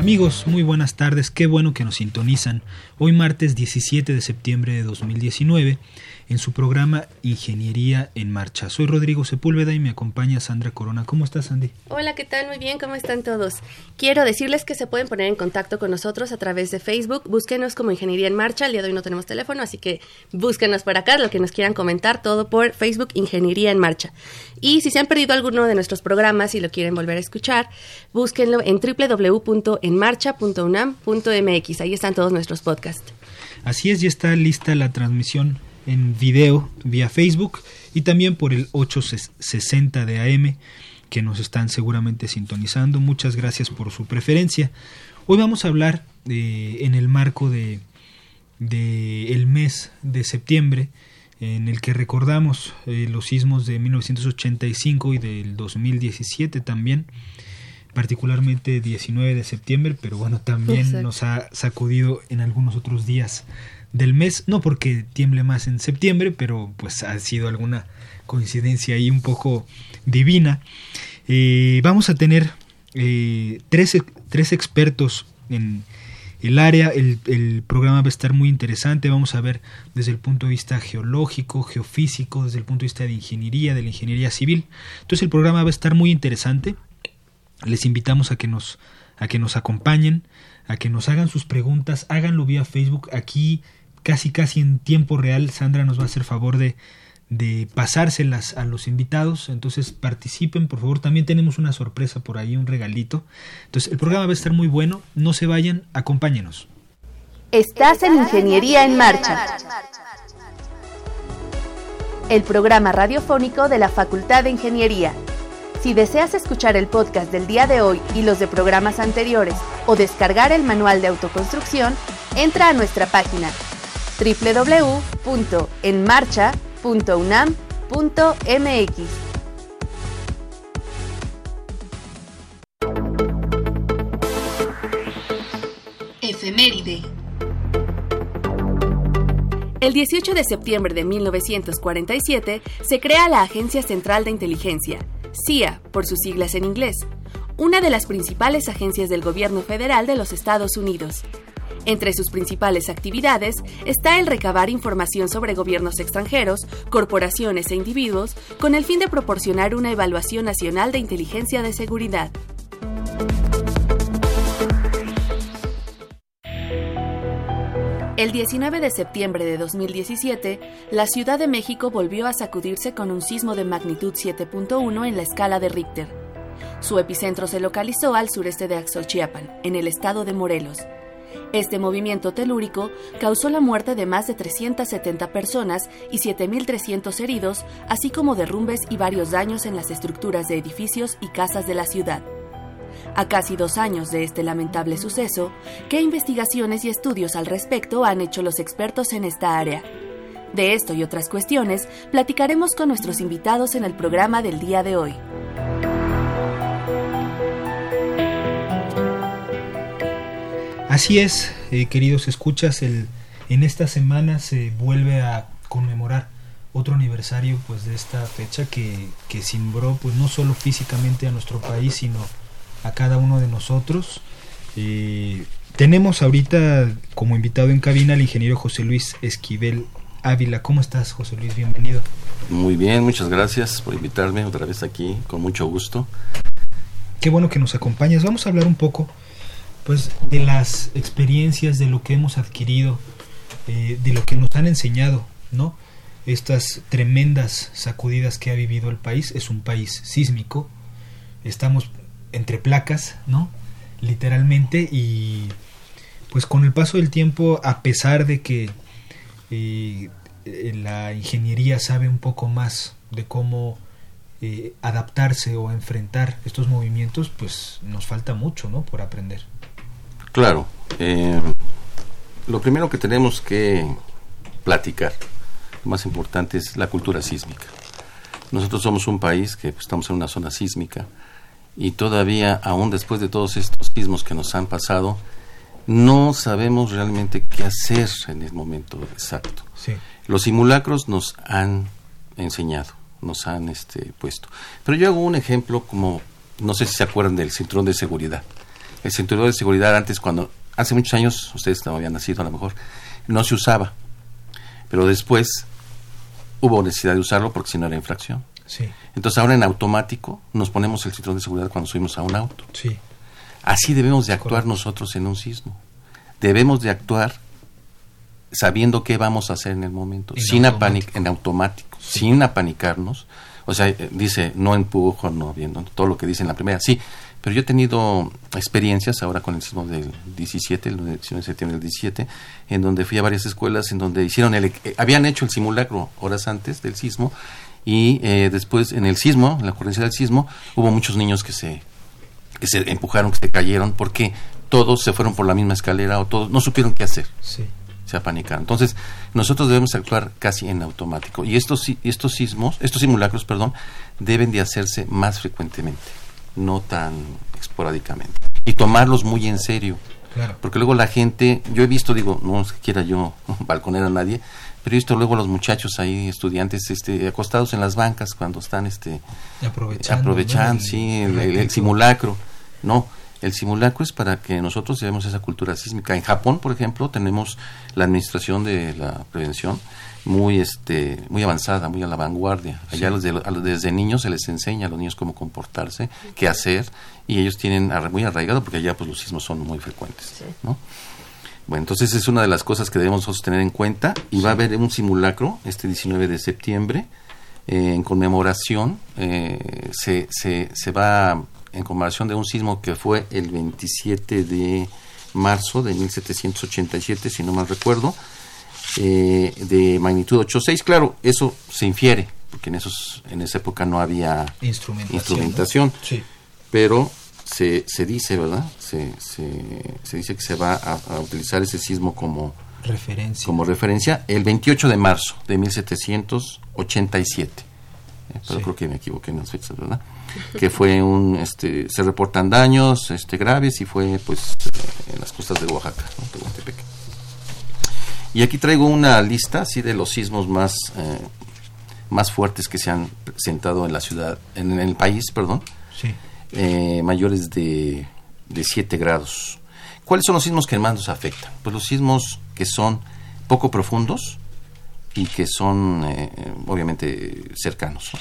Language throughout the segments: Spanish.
Amigos, muy buenas tardes, qué bueno que nos sintonizan. Hoy martes 17 de septiembre de 2019 en su programa Ingeniería en Marcha. Soy Rodrigo Sepúlveda y me acompaña Sandra Corona. ¿Cómo estás, Sandy? Hola, ¿qué tal? Muy bien, ¿cómo están todos? Quiero decirles que se pueden poner en contacto con nosotros a través de Facebook. Búsquenos como Ingeniería en Marcha. El día de hoy no tenemos teléfono, así que búsquenos por acá, lo que nos quieran comentar, todo por Facebook Ingeniería en Marcha. Y si se han perdido alguno de nuestros programas y lo quieren volver a escuchar, búsquenlo en www.enmarcha.unam.mx. Ahí están todos nuestros podcasts. Así es, ya está lista la transmisión en video vía Facebook y también por el 860 de AM que nos están seguramente sintonizando. Muchas gracias por su preferencia. Hoy vamos a hablar en el marco de, de, el mes de septiembre en el que recordamos eh, los sismos de 1985 y del 2017 también particularmente 19 de septiembre, pero bueno, también nos ha sacudido en algunos otros días del mes, no porque tiemble más en septiembre, pero pues ha sido alguna coincidencia ahí un poco divina. Eh, vamos a tener eh, tres, tres, expertos en el área, el, el, programa va a estar muy interesante, vamos a ver desde el punto de vista geológico, geofísico, desde el punto de vista de ingeniería, de la ingeniería civil. Entonces el programa va a estar muy interesante. Les invitamos a que nos, a que nos acompañen, a que nos hagan sus preguntas, háganlo vía Facebook. Aquí casi casi en tiempo real Sandra nos va a hacer favor de, de pasárselas a los invitados, entonces participen, por favor, también tenemos una sorpresa por ahí, un regalito. Entonces el programa va a estar muy bueno, no se vayan, acompáñenos. Estás en Ingeniería en Marcha. El programa radiofónico de la Facultad de Ingeniería. Si deseas escuchar el podcast del día de hoy y los de programas anteriores o descargar el manual de autoconstrucción, entra a nuestra página www.enmarcha.unam.mx. Efeméride. El 18 de septiembre de 1947 se crea la Agencia Central de Inteligencia, CIA por sus siglas en inglés, una de las principales agencias del gobierno federal de los Estados Unidos. Entre sus principales actividades está el recabar información sobre gobiernos extranjeros, corporaciones e individuos con el fin de proporcionar una evaluación nacional de inteligencia de seguridad. El 19 de septiembre de 2017, la Ciudad de México volvió a sacudirse con un sismo de magnitud 7.1 en la escala de Richter. Su epicentro se localizó al sureste de Axochiapan, en el estado de Morelos. Este movimiento telúrico causó la muerte de más de 370 personas y 7.300 heridos, así como derrumbes y varios daños en las estructuras de edificios y casas de la ciudad. A casi dos años de este lamentable suceso, ¿qué investigaciones y estudios al respecto han hecho los expertos en esta área? De esto y otras cuestiones platicaremos con nuestros invitados en el programa del día de hoy. Así es, eh, queridos escuchas, el, en esta semana se vuelve a conmemorar otro aniversario pues de esta fecha que, que simbró pues no solo físicamente a nuestro país sino a cada uno de nosotros. Eh, tenemos ahorita como invitado en cabina al ingeniero José Luis Esquivel Ávila. ¿cómo estás José Luis? bienvenido. Muy bien muchas gracias por invitarme otra vez aquí con mucho gusto. Qué bueno que nos acompañas. Vamos a hablar un poco pues de las experiencias, de lo que hemos adquirido, eh, de lo que nos han enseñado, ¿no? Estas tremendas sacudidas que ha vivido el país. Es un país sísmico. Estamos entre placas, ¿no? Literalmente. Y pues con el paso del tiempo, a pesar de que eh, la ingeniería sabe un poco más de cómo eh, adaptarse o enfrentar estos movimientos, pues nos falta mucho, ¿no? Por aprender. Claro. Eh, lo primero que tenemos que platicar, lo más importante es la cultura sísmica. Nosotros somos un país que pues, estamos en una zona sísmica y todavía, aún después de todos estos sismos que nos han pasado, no sabemos realmente qué hacer en el momento exacto. Los simulacros nos han enseñado nos han este, puesto. Pero yo hago un ejemplo como, no sé si se acuerdan del cinturón de seguridad. El cinturón de seguridad antes, cuando, hace muchos años, ustedes no habían nacido a lo mejor, no se usaba. Pero después hubo necesidad de usarlo porque si no era infracción. Sí. Entonces ahora en automático nos ponemos el cinturón de seguridad cuando subimos a un auto. Sí. Así debemos de actuar nosotros en un sismo. Debemos de actuar sabiendo qué vamos a hacer en el momento, sin automático. en automático, sin apanicarnos. O sea, eh, dice, no empujo, no viendo, todo lo que dice en la primera, sí, pero yo he tenido experiencias ahora con el sismo del 17, el 19 de septiembre del 17, en donde fui a varias escuelas en donde hicieron el, habían hecho el simulacro horas antes del sismo y eh, después en el sismo, en la ocurrencia del sismo, hubo muchos niños que se que se empujaron, que se cayeron, porque todos se fueron por la misma escalera o todos no supieron qué hacer. Sí se apanicaron. Entonces, nosotros debemos actuar casi en automático. Y estos, estos sismos, estos simulacros, perdón, deben de hacerse más frecuentemente, no tan esporádicamente. Y tomarlos muy en serio. Porque luego la gente, yo he visto, digo, no es que quiera yo balconer a nadie, pero he visto luego a los muchachos ahí, estudiantes, este, acostados en las bancas cuando están este, aprovechando, sí, el simulacro. No, el simulacro es para que nosotros llevemos esa cultura sísmica. En Japón, por ejemplo, tenemos la administración de la prevención muy este muy avanzada, muy a la vanguardia. Allá desde niños se les enseña a los niños cómo comportarse, qué hacer y ellos tienen muy arraigado porque allá pues los sismos son muy frecuentes, ¿no? Bueno, entonces es una de las cosas que debemos tener en cuenta y va a haber un simulacro este 19 de septiembre eh, en conmemoración eh, se, se, se va en conmemoración de un sismo que fue el 27 de marzo de 1787, si no mal recuerdo, eh, de magnitud 8.6. Claro, eso se infiere, porque en, esos, en esa época no había instrumentación, pero se, se dice, ¿verdad? Se, se, se dice que se va a, utilizar ese sismo como referencia. como referencia el 28 de marzo de 1787. Eh, pero creo que me equivoqué en las fechas, ¿verdad? que fue un, este, se reportan daños este, graves y fue pues eh, en las costas de Oaxaca, Y aquí traigo una lista así de los sismos más, eh, más fuertes que se han presentado en la ciudad, en, el país, perdón, eh, mayores de, de 7 grados. ¿Cuáles son los sismos que más nos afectan? Pues los sismos que son poco profundos y que son obviamente cercanos.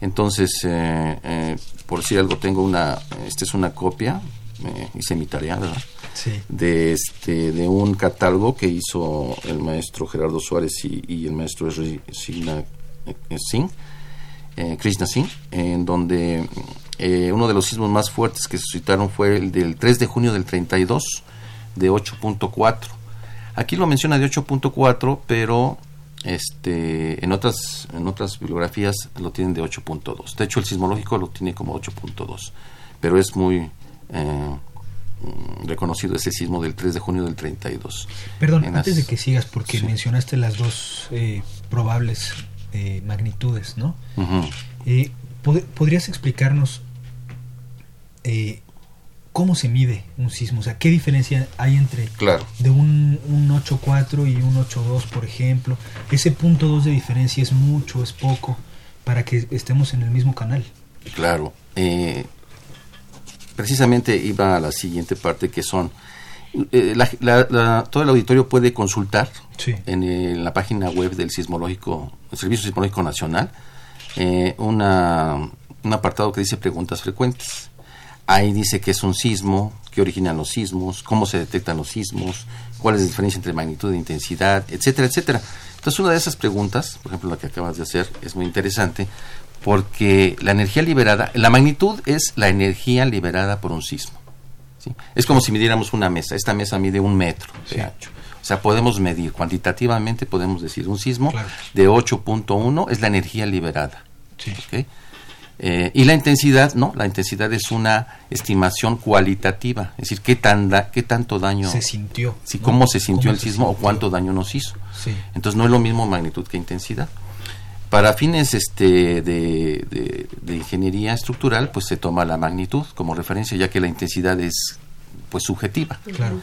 Entonces, eh, eh, por decir algo, tengo una, esta es una copia, eh, hice mi tarea, ¿verdad? Sí. De, este, de un catálogo que hizo el maestro Gerardo Suárez y, el maestro Singh, Krishna Singh, en donde uno de los sismos más fuertes que se suscitaron fue el del 3 de junio del 32, de 8.4. Aquí lo menciona de 8.4, pero este, en otras en otras bibliografías lo tienen de 8.2. De hecho, el sismológico lo tiene como 8.2, pero es muy eh, reconocido ese sismo del 3 de junio del 32. Perdón, antes de que sigas, porque mencionaste las dos eh, probables eh, magnitudes, ¿no? ¿Podrías explicarnos ¿Cómo se mide un sismo? O sea, ¿qué diferencia hay entre claro. de un, un 8.4 y un 8.2, por ejemplo? Ese punto 2 de diferencia es mucho, es poco, para que estemos en el mismo canal. Claro. Eh, precisamente iba a la siguiente parte que son... Eh, todo el auditorio puede consultar en, la página web del sismológico, el Servicio Sismológico Nacional, eh, una, un apartado que dice preguntas frecuentes Ahí dice que es un sismo, qué originan los sismos, cómo se detectan los sismos, cuál es la diferencia entre magnitud e intensidad, etcétera, etcétera. Entonces, una de esas preguntas, por ejemplo, la que acabas de hacer, es muy interesante porque la energía liberada, la magnitud es la energía liberada por un sismo. ¿sí? Es como si midiéramos una mesa. Esta mesa mide un metro de ancho. O sea, podemos medir cuantitativamente, podemos decir, un sismo de 8.1 es la energía liberada. Eh, y la intensidad, no, la intensidad es una estimación cualitativa, es decir, qué, tan qué tanto daño se sintió, sí, cómo se sintió el sismo o cuánto daño nos hizo. Entonces no es lo mismo magnitud que intensidad. Para fines este, de, ingeniería estructural, pues se toma la magnitud como referencia, ya que la intensidad es pues subjetiva. Claro.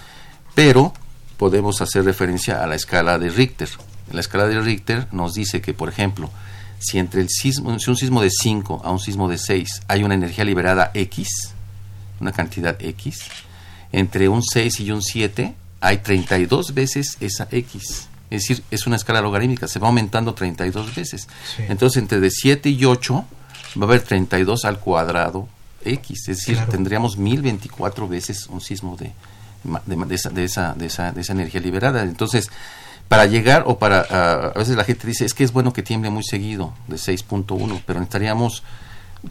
Pero podemos hacer referencia a la escala de Richter. La escala de Richter nos dice que, por ejemplo, si entre el sismo, si un sismo de 5 a un sismo de 6 hay una energía liberada X, una cantidad X, entre un 6 y un 7 hay 32 veces esa X. Es decir, es una escala logarítmica, se va aumentando 32 veces. Entonces, entre de 7 y 8 va a haber 32 al cuadrado X. Es decir, tendríamos 1024 veces un sismo de, de, esa, de, esa, de, esa, de esa energía liberada. Entonces, para llegar o para a veces la gente dice es que es bueno que tiemble muy seguido de 6.1 pero necesitaríamos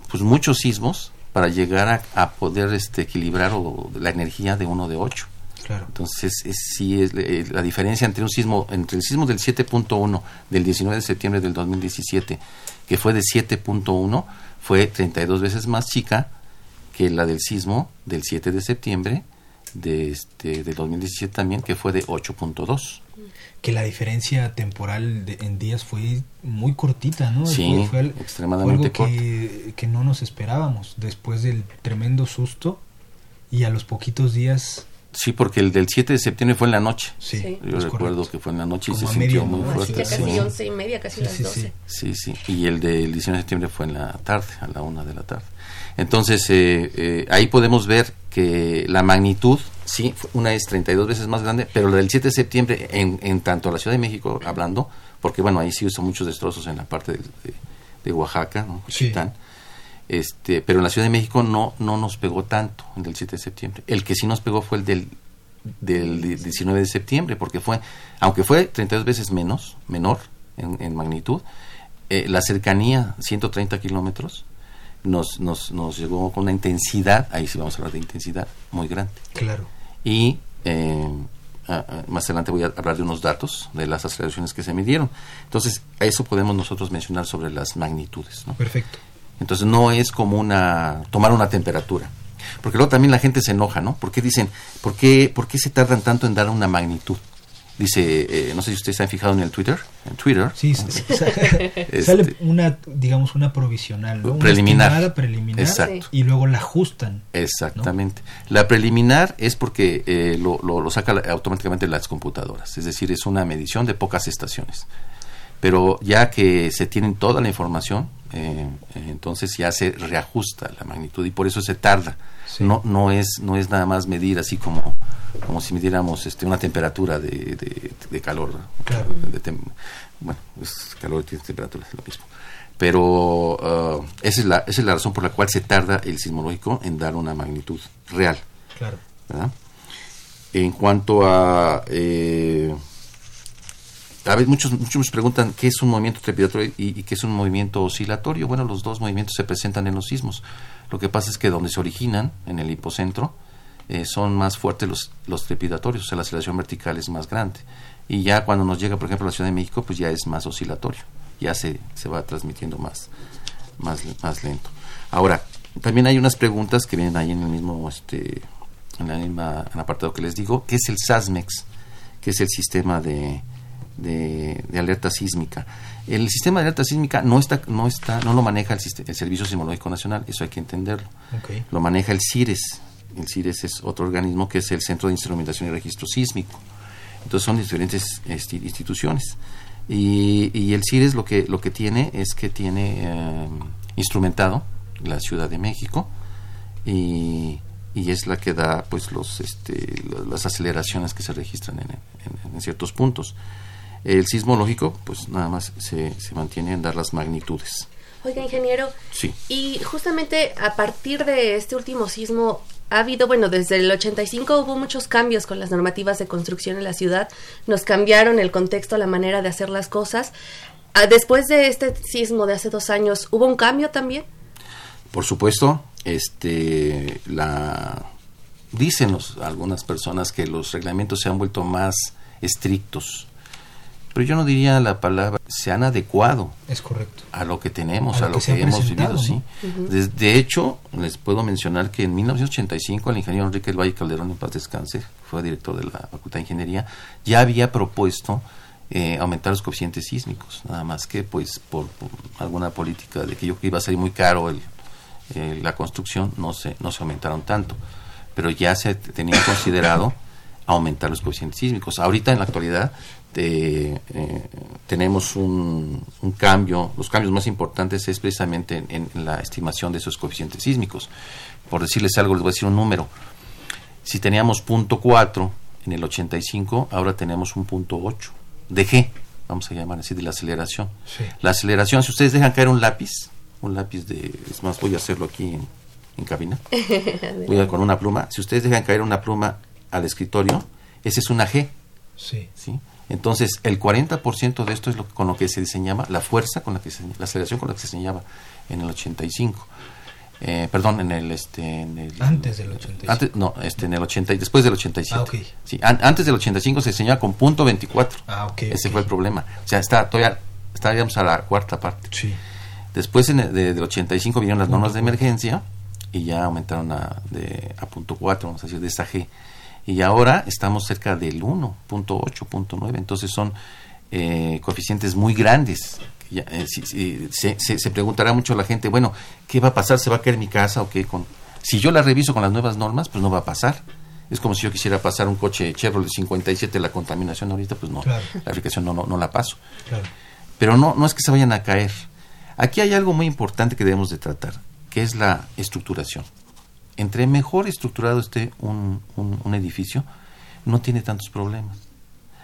pues muchos sismos para llegar a, poder este equilibrar o, la energía de uno de 8 claro. entonces es, sí es eh, la diferencia entre un sismo entre el sismo del 7.1 del 19 de septiembre del 2017 que fue de 7.1 fue 32 veces más chica que la del sismo del 7 de septiembre de este del 2017 también que fue de 8.2 que la diferencia temporal en días fue muy cortita, ¿no? Sí, fue, extremadamente algo que, que, no nos esperábamos después del tremendo susto y a los poquitos días... Sí, porque el del 7 de septiembre fue en la noche. Sí, Yo recuerdo que fue en la noche y se sintió muy fuerte. casi sí. once y media, casi las doce. Sí, sí, Y el del 19 de septiembre fue en la tarde, a la una de la tarde. Entonces, eh, eh, ahí podemos ver que la magnitud, sí, una es 32 veces más grande, pero la del 7 de septiembre, en, en tanto la Ciudad de México, hablando, porque bueno, ahí sí hizo muchos destrozos en la parte de, de, Oaxaca, ¿no? Este, pero en la Ciudad de México no, no nos pegó tanto el del 7 de septiembre. El que sí nos pegó fue el del, del 19 de septiembre, porque fue, aunque fue 32 veces menos, menor en, magnitud, eh, la cercanía, 130 kilómetros, nos, nos, nos llegó con una intensidad, ahí sí vamos a hablar de intensidad, muy grande. Claro. Y eh, más adelante voy a hablar de unos datos de las aceleraciones que se midieron. Entonces, a eso podemos nosotros mencionar sobre las magnitudes. ¿no? Perfecto. Entonces, no es como una tomar una temperatura. Porque luego también la gente se enoja, ¿no? ¿Por qué dicen, por qué, por qué se tardan tanto en dar una magnitud? dice, eh, no sé si ustedes se han fijado en el Twitter, en Twitter. Sí, este, sale una, digamos, una provisional, ¿no? preliminar. preliminar Exacto. y luego la ajustan. Exactamente. La preliminar es porque eh, lo, lo, saca automáticamente las computadoras, es decir, es una medición de pocas estaciones. Pero ya que se tienen toda la información, eh, entonces ya se reajusta la magnitud y por eso se tarda. No, no, es, no es nada más medir así como, como si midiéramos este, una temperatura de, de, calor. bueno, es calor y temperatura, es lo mismo. Pero uh, esa, es la, esa es la razón por la cual se tarda el sismológico en dar una magnitud real. Claro. En cuanto a... Eh, a veces muchos, muchos preguntan qué es un movimiento trepidatorio y, qué es un movimiento oscilatorio. Bueno, los dos movimientos se presentan en los sismos. Lo que pasa es que donde se originan, en el hipocentro, eh, son más fuertes los, los trepidatorios, o sea, la aceleración vertical es más grande. Y ya cuando nos llega, por ejemplo, a la Ciudad de México, pues ya es más oscilatorio, ya se, se va transmitiendo más, más, más lento. Ahora, también hay unas preguntas que vienen ahí en el mismo, este, en la misma en apartado que les digo, ¿qué es el SASMEX? que es el sistema de, de, alerta sísmica. El sistema de alerta sísmica no está, no está, no lo maneja el, el Servicio Sismológico Nacional, eso hay que entenderlo. Lo maneja el CIRES. El CIRES es otro organismo que es el Centro de Instrumentación y Registro Sísmico. Entonces son diferentes este, instituciones. Y, el CIRES lo que, lo que tiene es que tiene eh, instrumentado la Ciudad de México y, es la que da pues los este, las aceleraciones que se registran en ciertos puntos. El sismológico, pues nada más se, se mantiene en dar las magnitudes. Oiga, ingeniero. Sí. Y justamente a partir de este último sismo, ha habido, bueno, desde el 85 hubo muchos cambios con las normativas de construcción en la ciudad, nos cambiaron el contexto, la manera de hacer las cosas. Ah, después de este sismo de hace dos años, ¿hubo un cambio también? Por supuesto, este, la, dicen algunas personas que los reglamentos se han vuelto más estrictos, pero yo no diría la palabra se han adecuado es correcto. a lo que tenemos a, lo, que, hemos vivido sí. De, hecho les puedo mencionar que en 1985 el ingeniero Enrique del Valle Calderón en paz descanse fue director de la Facultad de Ingeniería ya había propuesto eh, aumentar los coeficientes sísmicos nada más que pues por, alguna política de que yo que iba a salir muy caro el, la construcción no se no se aumentaron tanto. Pero ya se tenía considerado aumentar los coeficientes sísmicos. Ahorita en la actualidad este, eh, tenemos un, cambio, los cambios más importantes es precisamente en, la estimación de esos coeficientes sísmicos. Por decirles algo, les voy a decir un número. Si teníamos punto 4 en el 85, ahora tenemos un punto 8 de G, vamos a llamar así, de la aceleración. La aceleración, si ustedes dejan caer un lápiz, un lápiz de, es más, voy a hacerlo aquí en, cabina, voy a con una pluma, si ustedes dejan caer una pluma al escritorio, esa es una G. Sí. ¿sí? Entonces, el 40% de esto es lo, con lo que se diseñaba, la fuerza con la que se, la aceleración con la que se diseñaba en el 85. Eh, perdón, en el, este, en el, antes del 85. Antes, no, este, en el 80 y después del 87. Ah, okay. Sí, antes del 85 se diseñaba con punto 24. Ah, okay, Ese fue el problema. O sea, está todavía estaríamos a la cuarta parte. Sí. Después en del 85 vinieron las normas de emergencia y ya aumentaron a, de, a punto 4, vamos a decir, de esa G y ahora estamos cerca del 1.8.9, entonces son eh, coeficientes muy grandes. Eh, se, se, preguntará mucho la gente, bueno, ¿qué va a pasar? ¿Se va a caer mi casa o qué? Con... Si yo la reviso con las nuevas normas, pues no va a pasar. Es como si yo quisiera pasar un coche Chevrolet 57, la contaminación ahorita, pues no, la aplicación no, no, la paso. Pero no, no es que se vayan a caer. Aquí hay algo muy importante que debemos de tratar, que es la estructuración entre mejor estructurado esté un, un, edificio, no tiene tantos problemas.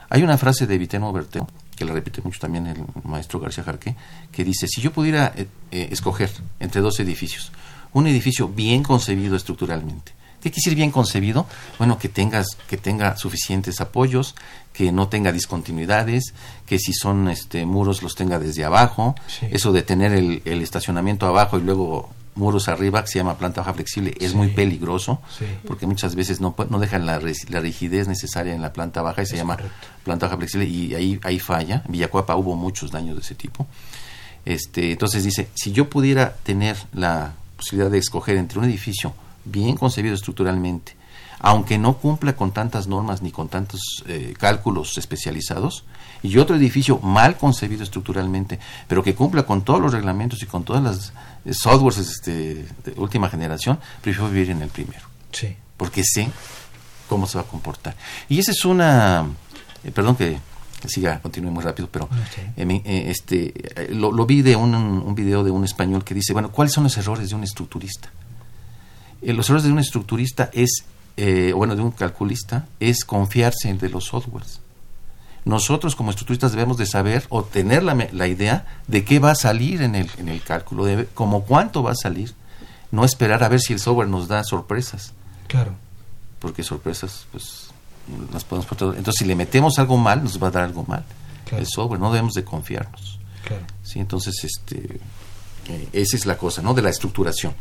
Hay una frase de Viteno Berteo, que la repite mucho también el maestro García Jarque, que dice, si yo pudiera eh, eh, escoger entre dos edificios, un edificio bien concebido estructuralmente, ¿qué quiere decir bien concebido? Bueno, que, tengas, que tenga suficientes apoyos, que no tenga discontinuidades, que si son este, muros los tenga desde abajo, eso de tener el, el estacionamiento abajo y luego muros arriba que se llama planta baja flexible es muy peligroso porque muchas veces no, no dejan la, la, rigidez necesaria en la planta baja y se llama planta baja flexible y ahí, ahí falla. En Villacuapa hubo muchos daños de ese tipo. Este, entonces dice, si yo pudiera tener la posibilidad de escoger entre un edificio bien concebido estructuralmente, aunque no cumpla con tantas normas ni con tantos eh, cálculos especializados, y otro edificio mal concebido estructuralmente, pero que cumpla con todos los reglamentos y con todas las eh, softwares este, de última generación, prefiero vivir en el primero. Sí. Porque sé cómo se va a comportar. Y esa es una, eh, perdón que siga, continúe muy rápido, pero este, lo, lo, vi de un, un video de un español que dice, bueno, ¿cuáles son los errores de un estructurista? los errores de un estructurista es eh, bueno, de un calculista, es confiarse en de los softwares. Nosotros como estructuristas debemos de saber o tener la, la, idea de qué va a salir en el, en el cálculo, de como cuánto va a salir, no esperar a ver si el software nos da sorpresas. Claro. Porque sorpresas, pues, las podemos Entonces, si le metemos algo mal, nos va a dar algo mal. El software, no debemos de confiarnos. Claro. Sí, entonces, este, eh, esa es la cosa, ¿no? De la estructuración.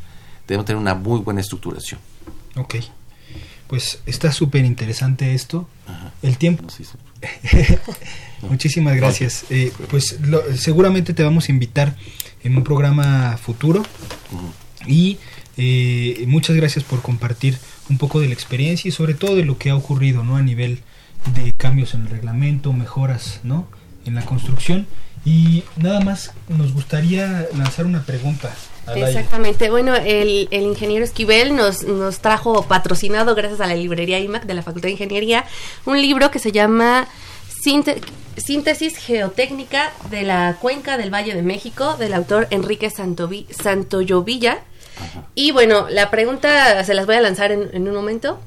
Debemos tener una muy buena estructuración. Ok. Pues está súper interesante esto. El tiempo. Muchísimas gracias. Eh, pues seguramente te vamos a invitar en un programa futuro. Y eh, muchas gracias por compartir un poco de la experiencia y sobre todo de lo que ha ocurrido ¿no? a nivel de cambios en el reglamento, mejoras ¿no? en la construcción. Y nada más nos gustaría lanzar una pregunta Exactamente. Bueno, el, el, ingeniero Esquivel nos, nos trajo patrocinado, gracias a la librería IMAC de la Facultad de Ingeniería, un libro que se llama Síntesis Geotécnica de la Cuenca del Valle de México, del autor Enrique Santovi Santoyovilla. Y bueno, la pregunta se las voy a lanzar en, en un momento.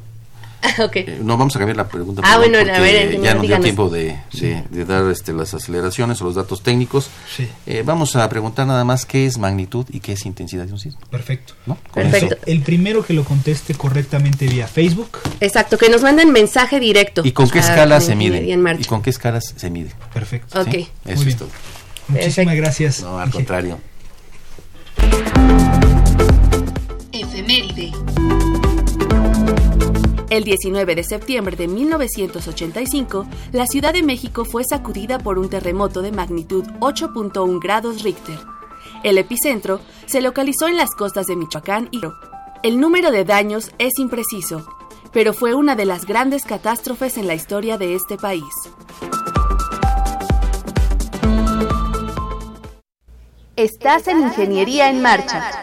ok. no vamos a cambiar la pregunta. Ah, bueno, a porque ver, ya nos dio tiempo de, de- de dar este, las aceleraciones o los datos técnicos. Sí. Eh, vamos a preguntar nada más qué es magnitud y qué es intensidad de un sismo. Perfecto. ¿no? Con Perfecto. eso. El primero que lo conteste correctamente vía Facebook. Exacto, que nos manden mensaje directo. ¿Y con qué a escala se mide? ¿Y con qué escalas se mide? Perfecto. Ok. ¿Sí? Eso Muy es bien. todo. Muchísimas Perfecto. gracias. No, al Inge- contrario. Efeméride. El 19 de septiembre de 1985, la Ciudad de México fue sacudida por un terremoto de magnitud 8.1 grados Richter. El epicentro se localizó en las costas de Michoacán y el número de daños es impreciso, pero fue una de las grandes catástrofes en la historia de este país. Estás en Ingeniería en Marcha.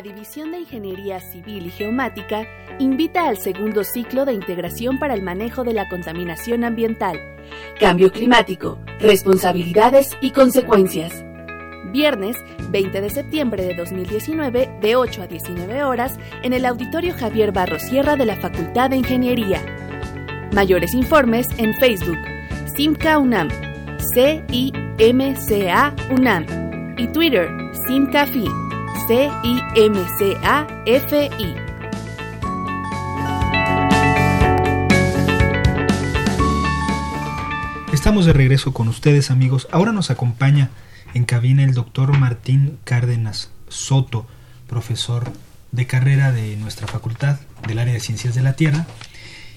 La División de Ingeniería Civil y Geomática invita al segundo ciclo de integración para el manejo de la contaminación ambiental, cambio climático, responsabilidades y consecuencias. Viernes 20 de septiembre de 2019 de 8 a 19 horas en el Auditorio Javier Barro Sierra de la Facultad de Ingeniería. Mayores informes en Facebook, Simca UNAM, C-I-M-C-A UNAM y Twitter, SimcaFi, C-I-M-C-A-F-I. Estamos de regreso con ustedes amigos. Ahora nos acompaña en cabina el doctor Martín Cárdenas Soto, profesor de carrera de nuestra facultad del área de ciencias de la Tierra.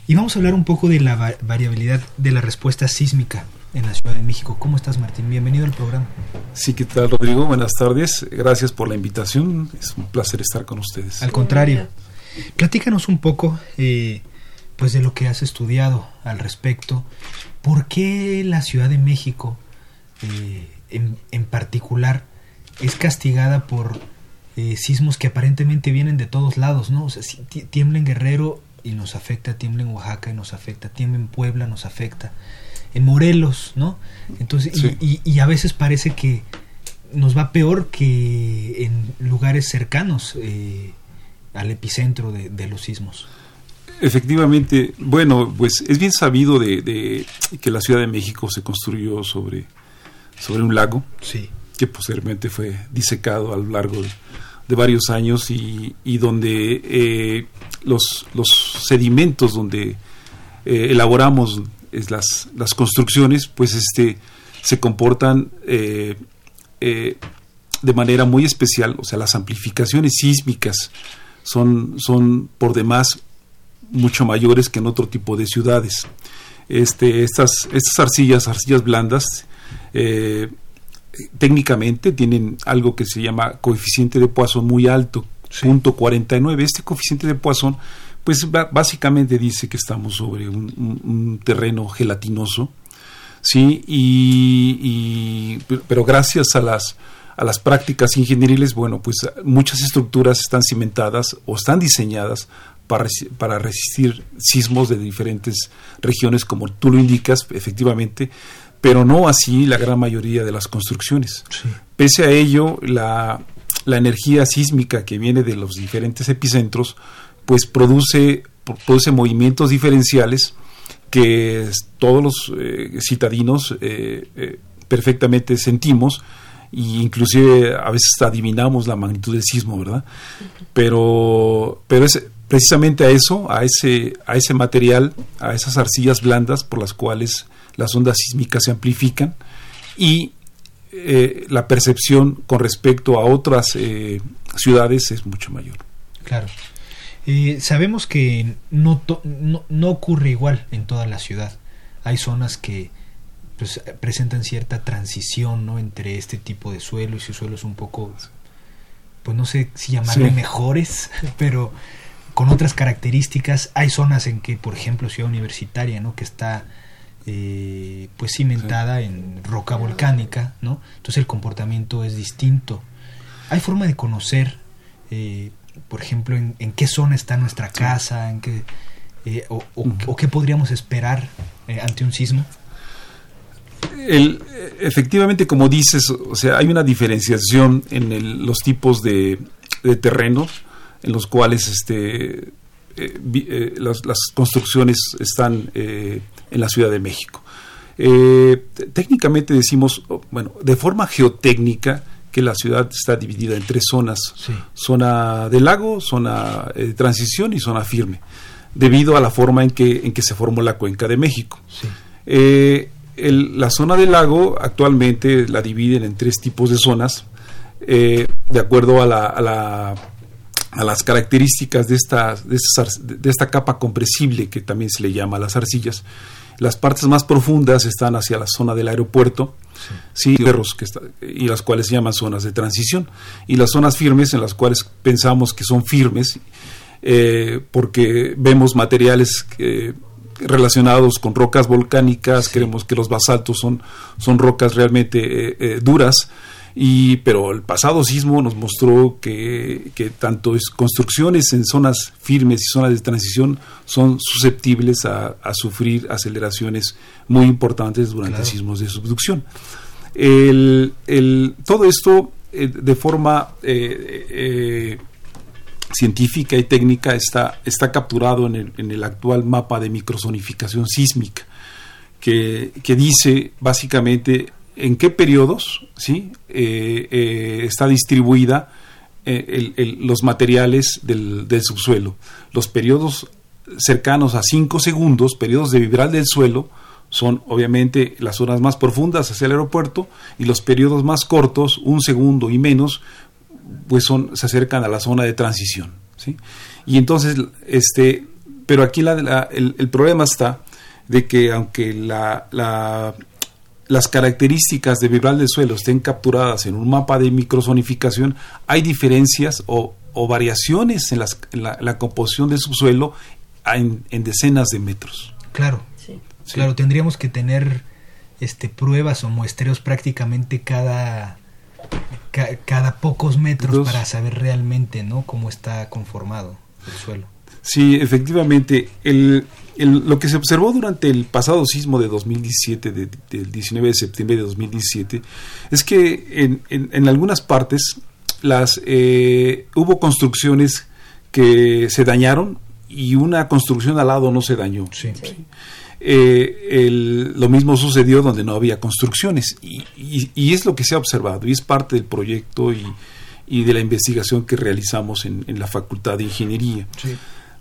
Y vamos a hablar un poco de la va- variabilidad de la respuesta sísmica en la Ciudad de México. ¿Cómo estás Martín? Bienvenido al programa. Sí, ¿qué tal, Rodrigo? Buenas tardes. Gracias por la invitación. Es un placer estar con ustedes. Al contrario, platícanos un poco eh, pues de lo que has estudiado al respecto. ¿Por qué la Ciudad de México eh, en, en particular es castigada por eh, sismos que aparentemente vienen de todos lados, ¿no? O sea, si ti- tiembla en Guerrero y nos afecta, tiembla en Oaxaca y nos afecta, tiembla en Puebla, nos afecta, en Morelos, ¿no? Entonces, y- Sí. y, y a veces parece que nos va peor que en lugares cercanos eh, al epicentro de, de los sismos. Efectivamente, bueno, pues es bien sabido de, de que la Ciudad de México se construyó sobre, sobre un lago Sí. que posteriormente fue disecado a lo largo de, de varios años y, y donde eh, los, los sedimentos donde eh, elaboramos es las, las construcciones, pues este se comportan eh, eh, de manera muy especial, o sea, las amplificaciones sísmicas son, son por demás mucho mayores que en otro tipo de ciudades. Este, estas, estas arcillas, arcillas blandas, eh, técnicamente tienen algo que se llama coeficiente de Poisson muy alto, punto 49. Este coeficiente de Poisson, pues básicamente dice que estamos sobre un, un- un terreno gelatinoso, sí, y, y- pero gracias a las a las prácticas ingenieriles, bueno, pues muchas estructuras están cimentadas o están diseñadas para, resi- para resistir sismos de diferentes regiones, como tú lo indicas, efectivamente, pero no así la gran mayoría de las construcciones. Sí. Pese a ello, la, la energía sísmica que viene de los diferentes epicentros, pues produce, produce movimientos diferenciales que todos los eh, citadinos eh, eh, perfectamente sentimos e inclusive a veces adivinamos la magnitud del sismo, ¿verdad? Pero, pero es precisamente a eso, a ese, a ese material, a esas arcillas blandas por las cuales las ondas sísmicas se amplifican y eh, la percepción con respecto a otras ciudades es mucho mayor. Claro. Eh, sabemos que no, to- no, no ocurre igual en toda la ciudad. Hay zonas que pues, presentan cierta transición ¿no? entre este tipo de suelos y suelos un poco, pues no sé si llamarle Sí. mejores, pero con otras características. Hay zonas en que, por ejemplo, Ciudad Universitaria, ¿no? que está eh, pues cimentada en roca volcánica, ¿no? Entonces el comportamiento es distinto. ¿Hay forma de conocer, eh, por ejemplo, en, qué zona está nuestra casa, en qué, eh, o, qué podríamos esperar ante un sismo? El, efectivamente, como dices, o sea, hay una diferenciación en los tipos de, de, terrenos en los cuales este, las, las, construcciones están en la Ciudad de México. Eh, técnicamente decimos, bueno, de forma geotécnica, que la ciudad está dividida en tres zonas, zona de lago, zona de eh, transición y zona firme, debido a la forma en que, en que se formó la cuenca de México. Eh, la zona del lago actualmente la dividen en tres tipos de zonas, de acuerdo a, la, a, la, a las características de esta, de, de esta capa compresible que también se le llama las arcillas. Las partes más profundas están hacia la zona del aeropuerto, sí, que y las cuales se llaman zonas de transición. Y las zonas firmes en las cuales pensamos que son firmes, eh, porque vemos materiales relacionados con rocas volcánicas, creemos que los basaltos son, son rocas realmente eh, eh, duras, y, pero el pasado sismo nos mostró que, que tanto es construcciones en zonas firmes y zonas de transición son susceptibles a, sufrir aceleraciones muy importantes durante sismos de subducción. El, el, todo esto eh, de forma eh, eh, científica y técnica está, está capturado en el, en el actual mapa de microzonificación sísmica, que, que dice básicamente en qué periodos ¿sí? Eh, eh, está distribuida eh, los materiales del, subsuelo. Los periodos cercanos a 5 segundos, periodos de vibral del suelo, son obviamente las zonas más profundas hacia el aeropuerto y los periodos más cortos, un segundo y menos, pues son, se acercan a la zona de transición. ¿sí? Y entonces, este, pero aquí el, el, problema está de que aunque la, la las características de vibral del suelo estén capturadas en un mapa de microzonificación, hay diferencias o, variaciones en, la, composición del subsuelo en, decenas de metros. Claro, claro, tendríamos que tener este, pruebas o muestreos prácticamente cada, cada pocos metros para saber realmente ¿no? cómo está conformado el suelo. Sí, efectivamente. El, lo que se observó durante el pasado sismo de 2017, del 19 de septiembre de 2017, es que en, en, algunas partes las eh, hubo construcciones que se dañaron y una construcción al lado no se dañó. Eh, lo mismo sucedió donde no había construcciones y, y, es lo que se ha observado y es parte del proyecto y, y de la investigación que realizamos en, en la Facultad de Ingeniería.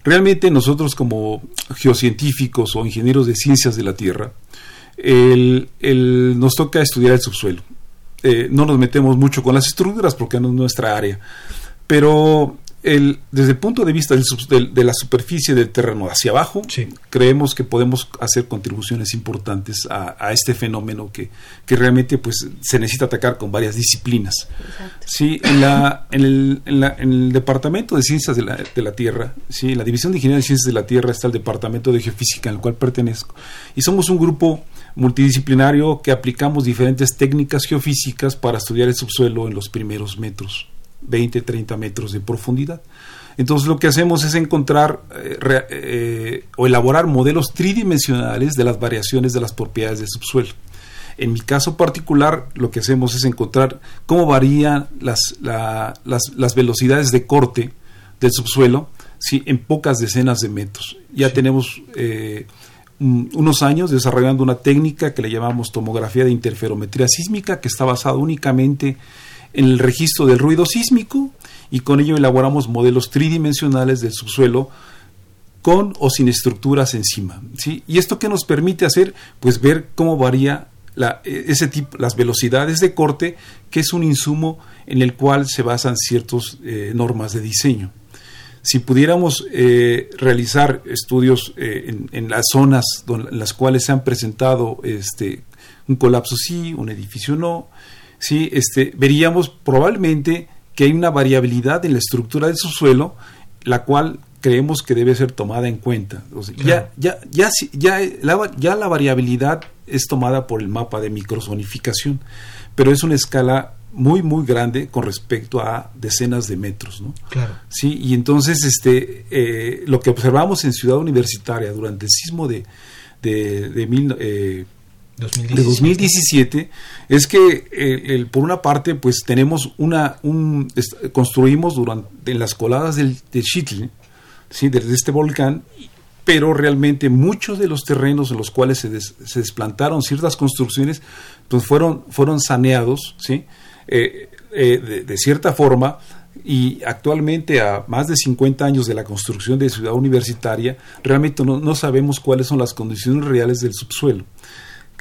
Realmente nosotros como geocientíficos o ingenieros de ciencias de la Tierra, nos toca estudiar el subsuelo. Eh, no nos metemos mucho con las estructuras porque no es nuestra área, pero desde el punto de vista de, la superficie del terreno hacia abajo, creemos que podemos hacer contribuciones importantes a, este fenómeno que, que, realmente pues, se necesita atacar con varias disciplinas. Sí, en, la, en, el, en, la, en, el, Departamento de Ciencias de la, de la Tierra, sí, en la División de Ingeniería de Ciencias de la Tierra está el Departamento de Geofísica, al cual pertenezco, y somos un grupo multidisciplinario que aplicamos diferentes técnicas geofísicas para estudiar el subsuelo en los primeros metros 20, 30 metros de profundidad. Entonces lo que hacemos es encontrar eh, eh, o elaborar modelos tridimensionales de las variaciones de las propiedades del subsuelo. En mi caso particular, lo que hacemos es encontrar cómo varían las, las, velocidades de corte del subsuelo si en pocas decenas de metros. Ya tenemos eh, unos años desarrollando una técnica que le llamamos tomografía de interferometría sísmica, que está basada únicamente en el registro del ruido sísmico y con ello elaboramos modelos tridimensionales del subsuelo con o sin estructuras encima. ¿sí? ¿Y esto qué nos permite hacer? Pues ver cómo varía la, ese tipo, las velocidades de corte, que es un insumo en el cual se basan ciertas eh, normas de diseño. Si pudiéramos eh, realizar estudios eh, en, las zonas en las cuales se han presentado este, un colapso sí, un edificio no, ¿sí? este, veríamos probablemente que hay una variabilidad en la estructura del subsuelo, la cual creemos que debe ser tomada en cuenta. ya, ya, ya, ya, la, ya la variabilidad es tomada por el mapa de microzonificación, pero es una escala muy muy grande con respecto a decenas de metros, ¿no? Claro. Sí, y entonces este eh, lo que observamos en Ciudad Universitaria durante el sismo de de, de, mil, eh, 2017. de 2017 es que el, por una parte pues tenemos una un construimos durante en las coladas del de Chitl, sí, de, este volcán pero realmente muchos de los terrenos en los cuales se, se desplantaron ciertas construcciones pues fueron fueron saneados sí eh, eh, de, cierta forma y actualmente a más de 50 años de la construcción de Ciudad Universitaria, realmente no, sabemos cuáles son las condiciones reales del subsuelo.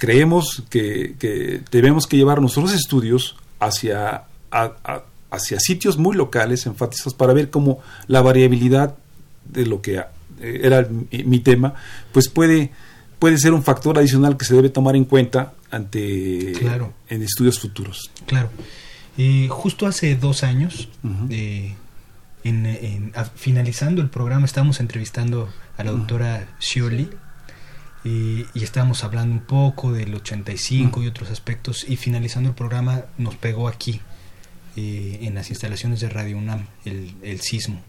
Creemos que, debemos que llevar nuestros estudios hacia, hacia sitios muy locales, enfáticos, para ver cómo la variabilidad de lo que eh, era mi, tema, pues puede, puede ser un factor adicional que se debe tomar en cuenta ante en estudios futuros. Claro. Eh, justo hace dos años, eh, en, finalizando el programa, estábamos entrevistando a la doctora Scioli y, y estábamos hablando un poco del 85 y otros aspectos y finalizando el programa nos pegó aquí, eh, en las instalaciones de Radio UNAM, el, el sismo.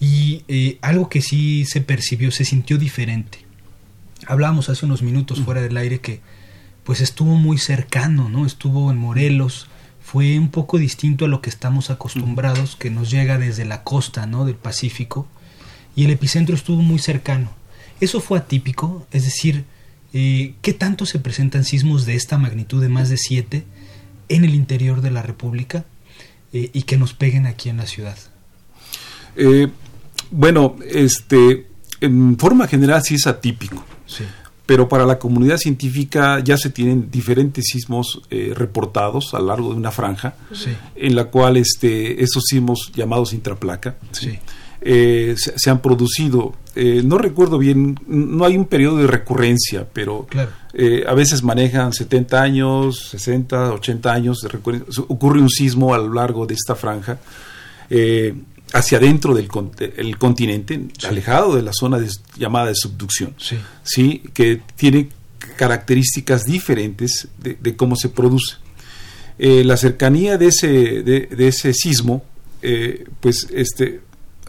Y algo que sí se percibió, se sintió diferente. Hablábamos hace unos minutos fuera del aire que pues estuvo muy cercano, ¿no? Estuvo en Morelos, fue un poco distinto a lo que estamos acostumbrados, que nos llega desde la costa, ¿no? Del Pacífico, y el epicentro estuvo muy cercano. Eso fue atípico, es decir, eh, ¿qué tanto se presentan sismos de esta magnitud de más de siete en el interior de la República eh, y que nos peguen aquí en la ciudad? Eh, bueno, este, en forma general sí es atípico. Sí pero para la comunidad científica ya se tienen diferentes sismos reportados a lo largo de una franja, en la cual este, esos sismos llamados intraplaca eh, se, han producido. Eh, no recuerdo bien, no hay un periodo de recurrencia, pero a veces manejan 70 años, 60, 80 años de recurrencia. Ocurre un sismo a lo largo de esta franja hacia adentro del el continente, alejado de la zona llamada de subducción, sí. que tiene características diferentes de, cómo se produce. Eh, la cercanía de ese, de, ese sismo, eh, pues este,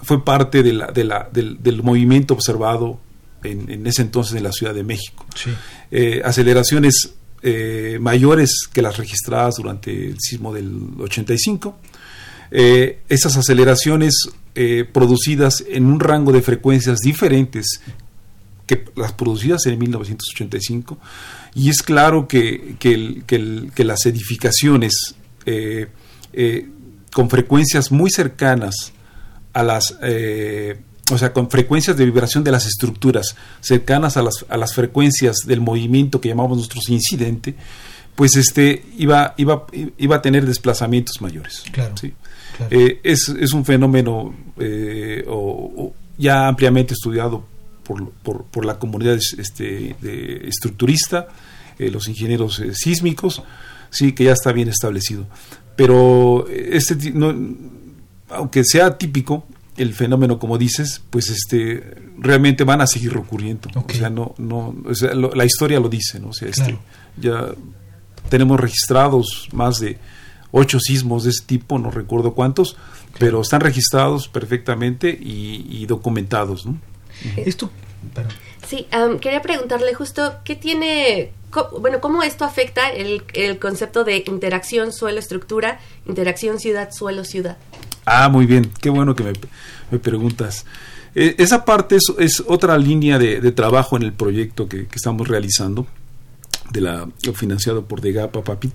fue parte de la, de la, del, movimiento observado en, ese entonces en la Ciudad de México. Eh, aceleraciones mayores que las registradas durante el sismo del 85 eh, esas aceleraciones eh, producidas en un rango de frecuencias diferentes que las producidas en 1985 y es claro que, que, las edificaciones eh, con frecuencias muy cercanas a las o sea, con frecuencias de vibración de las estructuras cercanas a las, a las frecuencias del movimiento que llamamos nosotros incidente, pues este iba, iba, iba a tener desplazamientos mayores. Claro. ¿sí? Eh, es, es, un fenómeno eh, ya ampliamente estudiado por, por, la comunidad este, de estructurista, eh, los ingenieros sísmicos, sí, que ya está bien establecido. Pero este, aunque sea típico, el fenómeno, como dices, pues este realmente van a seguir ocurriendo. O sea, no, no, la historia lo dice, ¿no? O sea, este, ya tenemos registrados más de ocho sismos de ese tipo, no recuerdo cuántos, pero están registrados perfectamente y, documentados. ¿no? Esto, Sí, quería preguntarle justo qué tiene, bueno, cómo esto afecta el, concepto de interacción suelo-estructura, interacción ciudad-suelo-ciudad. Ah, muy bien, qué bueno que me, preguntas. E, esa parte es, otra línea de, trabajo en el proyecto que, estamos realizando, de la, financiado por Degapa Papi.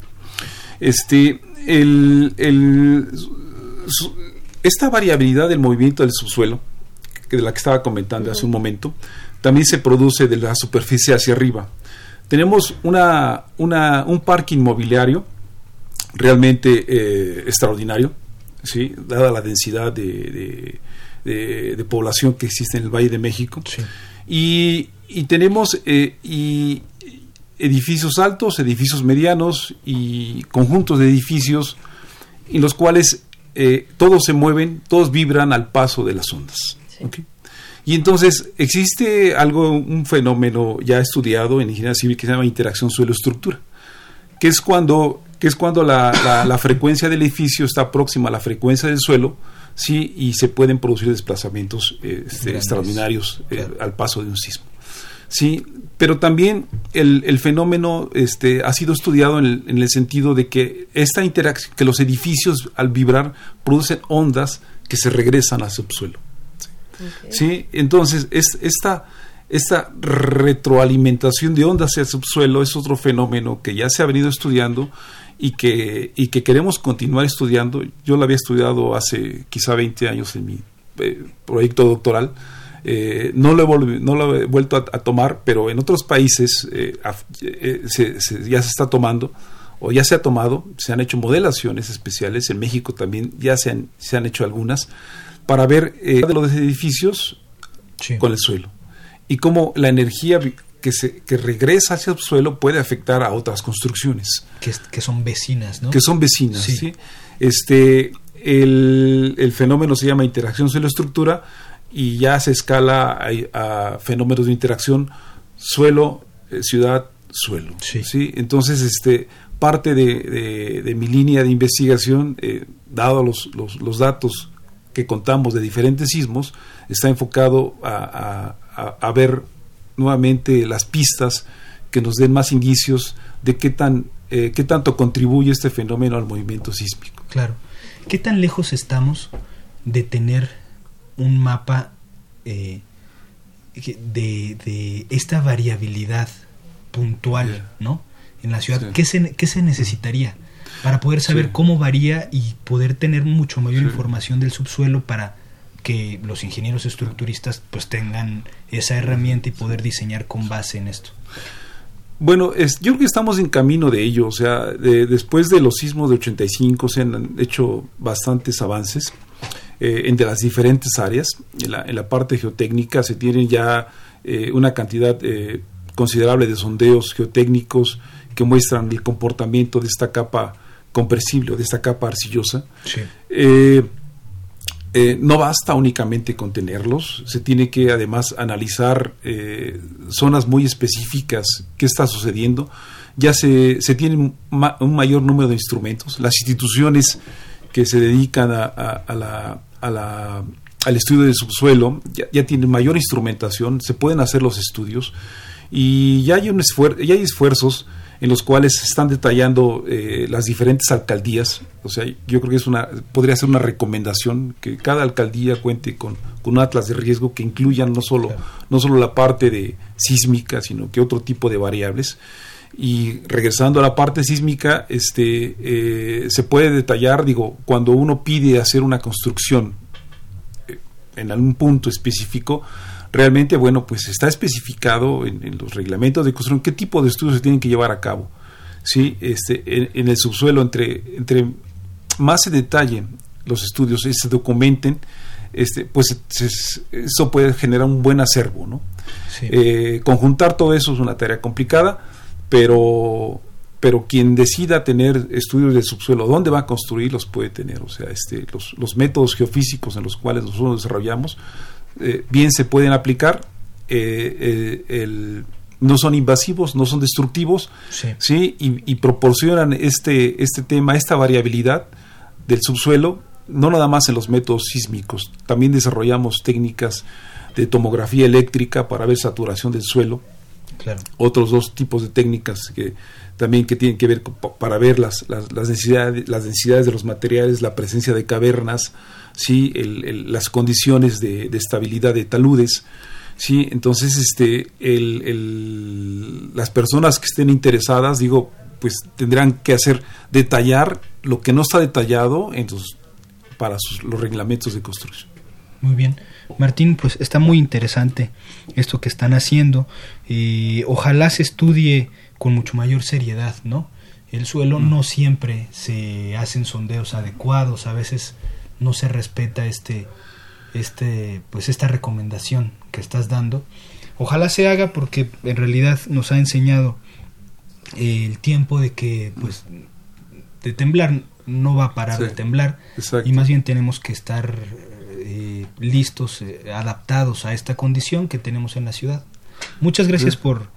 Este, el, esta variabilidad del movimiento del subsuelo, que de la que estaba comentando hace un momento, también se produce de la superficie hacia arriba. Tenemos una, una un parque inmobiliario realmente eh, extraordinario, ¿sí? dada la densidad de, de, población que existe en el Valle de México. Y, y, tenemos eh, y edificios altos, edificios medianos y conjuntos de edificios en los cuales eh, todos se mueven, todos vibran al paso de las ondas. Y entonces existe algo, un fenómeno ya estudiado en ingeniería civil que se llama interacción suelo-estructura, que es cuando, que es cuando la, la, frecuencia del edificio está próxima a la frecuencia del suelo, sí, y se pueden producir desplazamientos este, extraordinarios eh, al paso de un sismo. Sí, pero también el, el fenómeno este, ha sido estudiado en el, en el, sentido de que esta interacción, que los edificios al vibrar producen ondas que se regresan al subsuelo. Sí, entonces es, esta, esta retroalimentación de ondas hacia el subsuelo es otro fenómeno que ya se ha venido estudiando y que, y que queremos continuar estudiando. Yo lo había estudiado hace quizá 20 años en mi eh, proyecto doctoral eh, no, lo he no lo he vuelto a, tomar, pero en otros países eh, eh, ya se está tomando o ya se ha tomado, se han hecho modelaciones especiales, en México también ya se han, se han hecho algunas, para ver de los edificios con el suelo y cómo la energía que, se, que regresa hacia el suelo puede afectar a otras construcciones. Que, son vecinas, ¿no? Que son vecinas, sí. Este, el, el, fenómeno se llama interacción suelo-estructura y ya se escala a, fenómenos de interacción suelo, eh, suelo. Sí. Entonces, este, parte de, de, mi línea de investigación, eh, dado los, los, los, datos que contamos de diferentes sismos, está enfocado a, a, ver nuevamente las pistas que nos den más indicios de qué, tan, eh, qué tanto contribuye este fenómeno al movimiento sísmico. Claro. ¿Qué tan lejos estamos de tener un mapa eh, de, de, esta variabilidad puntual, ¿no? En la ciudad, ¿qué, se, ¿qué se necesitaría para poder saber cómo varía y poder tener mucho mayor información del subsuelo para que los ingenieros estructuristas pues tengan esa herramienta y poder diseñar con base en esto? Bueno, es, yo creo que estamos en camino de ello, o sea, después de los sismos de 85 se han hecho bastantes avances eh, entre las diferentes áreas. En la, en la, parte geotécnica se tienen ya eh, una cantidad eh, considerable de sondeos geotécnicos que muestran el comportamiento de esta capa compresible o de esta capa arcillosa. No basta únicamente con tenerlos, se tiene que además analizar zonas muy específicas, qué está sucediendo. Ya se, se tiene un, mayor número de instrumentos. Las instituciones que se dedican a la al estudio del subsuelo, ya, ya tienen mayor instrumentación, se pueden hacer los estudios y ya hay, un ya hay esfuerzos en los cuales se están detallando eh, las diferentes alcaldías. O sea, yo creo que es una, podría ser una recomendación que cada alcaldía cuente con, con un atlas de riesgo que incluyan no solo, no solo la parte de sísmica, sino que otro tipo de variables. Y regresando a la parte sísmica, este, eh, se puede detallar, digo, cuando uno pide hacer una construcción eh, en algún punto específico, realmente, bueno, pues está especificado en, los reglamentos de construcción qué tipo de estudios se tienen que llevar a cabo. ¿sí? Este, en, el subsuelo, entre, entre más se detallen los estudios y se documenten, este, pues eso puede generar un buen acervo. ¿no? Eh, conjuntar todo eso es una tarea complicada pero pero quien decida tener estudios del subsuelo, dónde va a construir, los puede tener. O sea, este, los, los métodos geofísicos en los cuales nosotros desarrollamos, eh, bien se pueden aplicar, eh, eh, no son invasivos, no son destructivos, sí. Y, proporcionan este, este tema, esta variabilidad del subsuelo, no nada más en los métodos sísmicos, también desarrollamos técnicas de tomografía eléctrica para ver saturación del suelo, otros dos tipos de técnicas que también que tienen que ver para ver las, las, las, densidades, las densidades de los materiales, la presencia de cavernas, ¿sí? las condiciones de, estabilidad de taludes. ¿sí? Entonces, este, el, las personas que estén interesadas, digo, pues tendrán que hacer detallar lo que no está detallado en para los reglamentos de construcción. Muy bien. Martín, pues está muy interesante esto que están haciendo. y ojalá se estudie con mucho mayor seriedad, ¿no? El suelo mm. no siempre se hacen sondeos adecuados, a veces no se respeta este, este, pues esta recomendación que estás dando. Ojalá se haga porque en realidad nos ha enseñado el tiempo de que, pues, de temblar no va a parar de temblar y más bien tenemos que estar eh, listos, eh, adaptados a esta condición que tenemos en la ciudad. Muchas gracias por,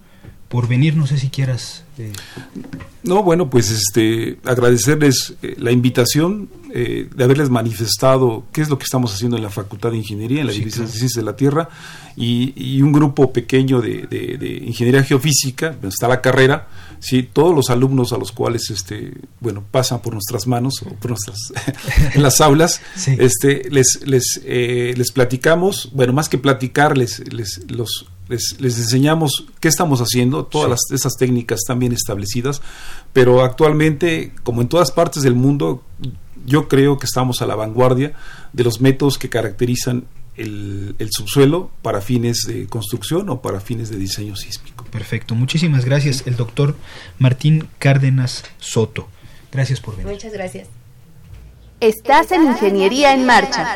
por venir, no sé si quieras. Eh, No, bueno, pues este, agradecerles eh, la invitación, eh, de haberles manifestado qué es lo que estamos haciendo en la Facultad de Ingeniería, en la Sí, División de. Ciencias de la Tierra, y, y un grupo pequeño de, de- de Ingeniería Geofísica, donde está la carrera, sí, todos los alumnos a los cuales, este, bueno, pasan por nuestras manos o por nuestras, en las aulas, Sí. este, les, les, eh, les platicamos, bueno, más que platicar, les, les, los, les, les enseñamos qué estamos haciendo, todas Sí. las, esas técnicas están bien establecidas, pero actualmente, como en todas partes del mundo, yo creo que estamos a la vanguardia de los métodos que caracterizan el, el subsuelo para fines de construcción o para fines de diseño sísmico. perfecto, muchísimas gracias, el doctor Martín Cárdenas Soto. Gracias por venir. Muchas gracias. Estás en Ingeniería en Marcha,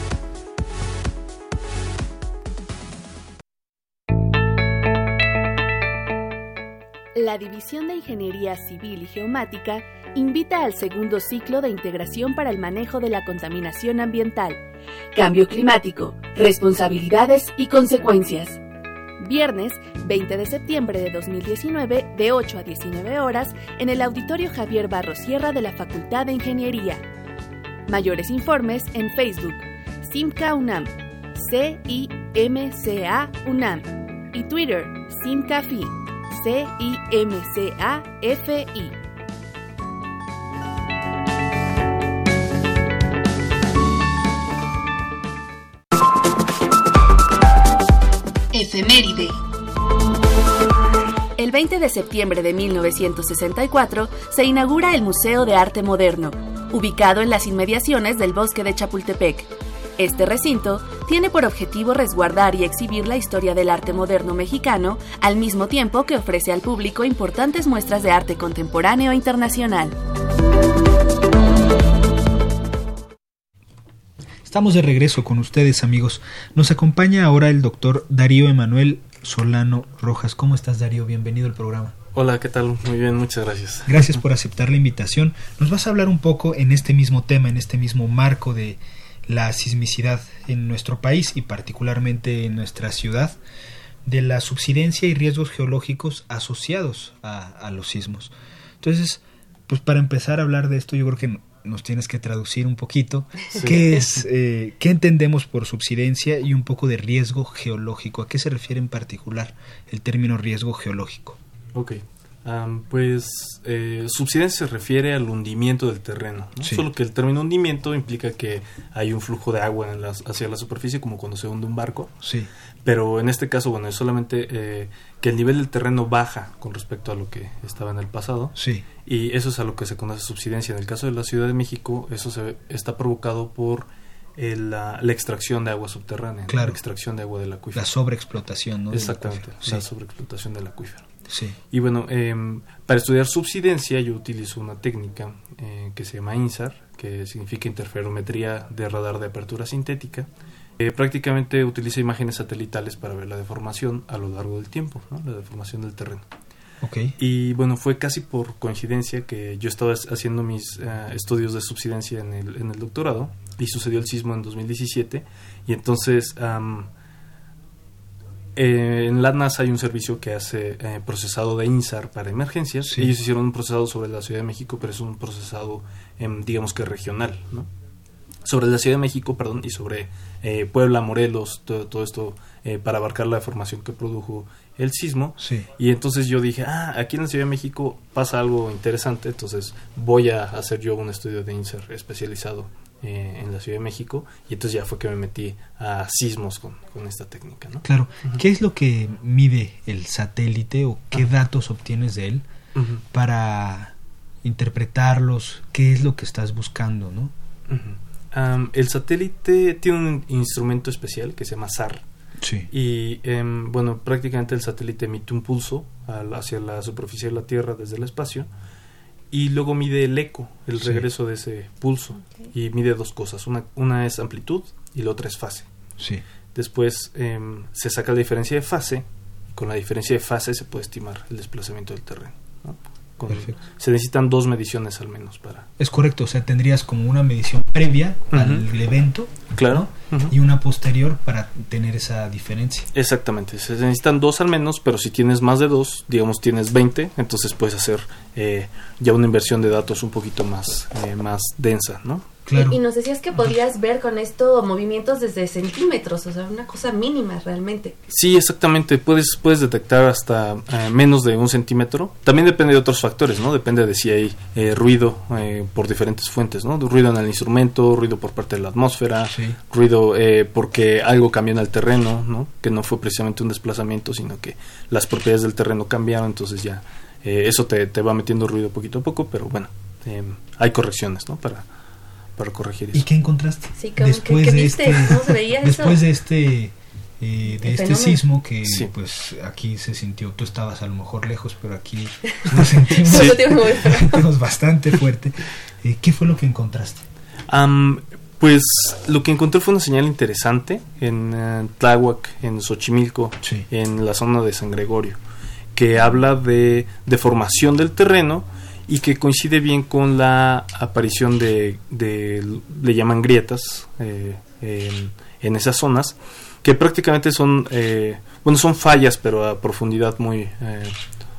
La División de Ingeniería Civil y Geomática invita al segundo ciclo de integración para el manejo de la contaminación ambiental, cambio climático, responsabilidades y consecuencias. Viernes 20 de septiembre de 2019 de 8 a 19 horas en el Auditorio Javier Barros Sierra de la Facultad de Ingeniería. Mayores informes en Facebook, Simca UNAM, C-I-M-C-A UNAM y Twitter, SimcaFi, C-I-M-C-A-F-I. Efeméride. El 20 de septiembre de 1964 se inaugura el Museo de Arte Moderno, ubicado en las inmediaciones del bosque de Chapultepec. Este recinto tiene por objetivo resguardar y exhibir la historia del arte moderno mexicano, al mismo tiempo que ofrece al público importantes muestras de arte contemporáneo internacional. Estamos de regreso con ustedes, amigos. Nos acompaña ahora el doctor Darío Emanuel Solano Rojas. ¿Cómo estás, Darío? Bienvenido al programa. Hola, ¿qué tal? Muy bien, muchas gracias. Gracias por aceptar la invitación. Nos vas a hablar un poco en este mismo tema, en este mismo marco de la sismicidad en nuestro país y particularmente en nuestra ciudad, de la subsidencia y riesgos geológicos asociados a, a los sismos. Entonces, pues para empezar a hablar de esto, yo creo que nos tienes que traducir un poquito Sí. qué es, eh, qué entendemos por subsidencia y un poco de riesgo geológico. ¿A qué se refiere en particular el término riesgo geológico? Ok. Am, pues eh, subsidencia se refiere al hundimiento del terreno. ¿no? Sí. Solo que el término hundimiento implica que hay un flujo de agua en las- hacia la superficie, como cuando se hunde un barco. Sí, Pero en este caso, bueno, es solamente eh, que el nivel del terreno baja con respecto a lo que estaba en el pasado. sí, Y eso es a lo que se conoce subsidencia. En el caso de la Ciudad de México, eso se, está provocado por el, la, la extracción de agua subterránea, la extracción de agua del acuífero. la sobreexplotación, ¿no? Exactamente, la sobreexplotación del acuífero. Sí, Y bueno, em, para estudiar subsidencia yo utilizo una técnica eh, que se llama INSAR, que significa interferometría de radar de apertura sintética. Eh, prácticamente utiliza imágenes satelitales para ver la deformación a lo largo del tiempo, ¿no? la deformación del terreno. Y bueno, fue casi por coincidencia que yo estaba haciendo mis eh, estudios de subsidencia en el, en el doctorado y sucedió el sismo en 2017 y entonces eh, en la NASA hay un servicio que hace eh, procesado de INSAR para emergencias. Sí. Ellos hicieron un procesado sobre la Ciudad de México, pero es un procesado, em, digamos que regional, ¿no? Sobre la Ciudad de México, perdón, y sobre eh, Puebla, Morelos, todo, todo esto eh, para abarcar la deformación que produjo el sismo. sí, Y entonces yo dije, ah, aquí en la Ciudad de México pasa algo interesante, entonces voy a hacer yo un estudio de INSER especializado eh, en la Ciudad de México y entonces ya fue que me metí a sismos con, con esta técnica, ¿no? claro. ¿Qué es lo que mide el satélite o qué datos obtienes de él para interpretarlos? ¿Qué es lo que estás buscando, no? Am, el satélite tiene un instrumento especial que se llama SAR Sí, y em, bueno, prácticamente el satélite emite un pulso al- hacia la superficie de la Tierra desde el espacio y luego mide el eco, el regreso de ese pulso. Y mide dos cosas. Una, una es amplitud y la otra es fase. Sí. Después em, se saca la diferencia de fase. Y con la diferencia de fase se puede estimar el desplazamiento del terreno. ¿no? Con- Perfecto. se necesitan dos mediciones al menos para... Es correcto, o sea, tendrías como una medición previa al evento Claro. Y una posterior para tener esa diferencia. Exactamente, se necesitan dos al menos, pero si tienes más de dos, digamos tienes 20, entonces puedes hacer eh, ya una inversión de datos un poquito más, eh, más densa, ¿no? Claro. Y, y nos decías que podías ver con esto movimientos desde centímetros, o sea, una cosa mínima realmente. Sí, exactamente, puedes, puedes detectar hasta eh, menos de un centímetro. También depende de otros factores, ¿no? Depende de si hay eh, ruido eh, por diferentes fuentes, ¿no? Ruido en el instrumento, ruido por parte de la atmósfera, Sí. Ruido eh, porque algo cambió en el terreno, ¿no? Que no fue precisamente un desplazamiento, sino que las propiedades del terreno cambiaron, entonces ya eh, eso te, te va metiendo ruido poquito a poco, pero bueno, eh, hay correcciones, ¿no? Para, para corregir eso. ¿Y qué encontraste? Sí, ¿cómo- después qué- qué de viste? este, ¿Cómo se veía eso? después de este eh, de El este fenómeno. sismo que Sí. pues aquí se sintió, tú estabas a lo mejor lejos, pero aquí lo sentimos, Sí. Bastante fuerte. Eh, ¿Qué fue lo que encontraste? Pues lo que encontré fue una señal interesante en eh, Tláhuac, en Xochimilco, Sí. en la zona de San Gregorio, que habla de deformación del terreno y que coincide bien con la aparición de, de- le llaman grietas eh, en, en esas zonas, que prácticamente son, eh, bueno, son fallas, pero a profundidad muy, eh,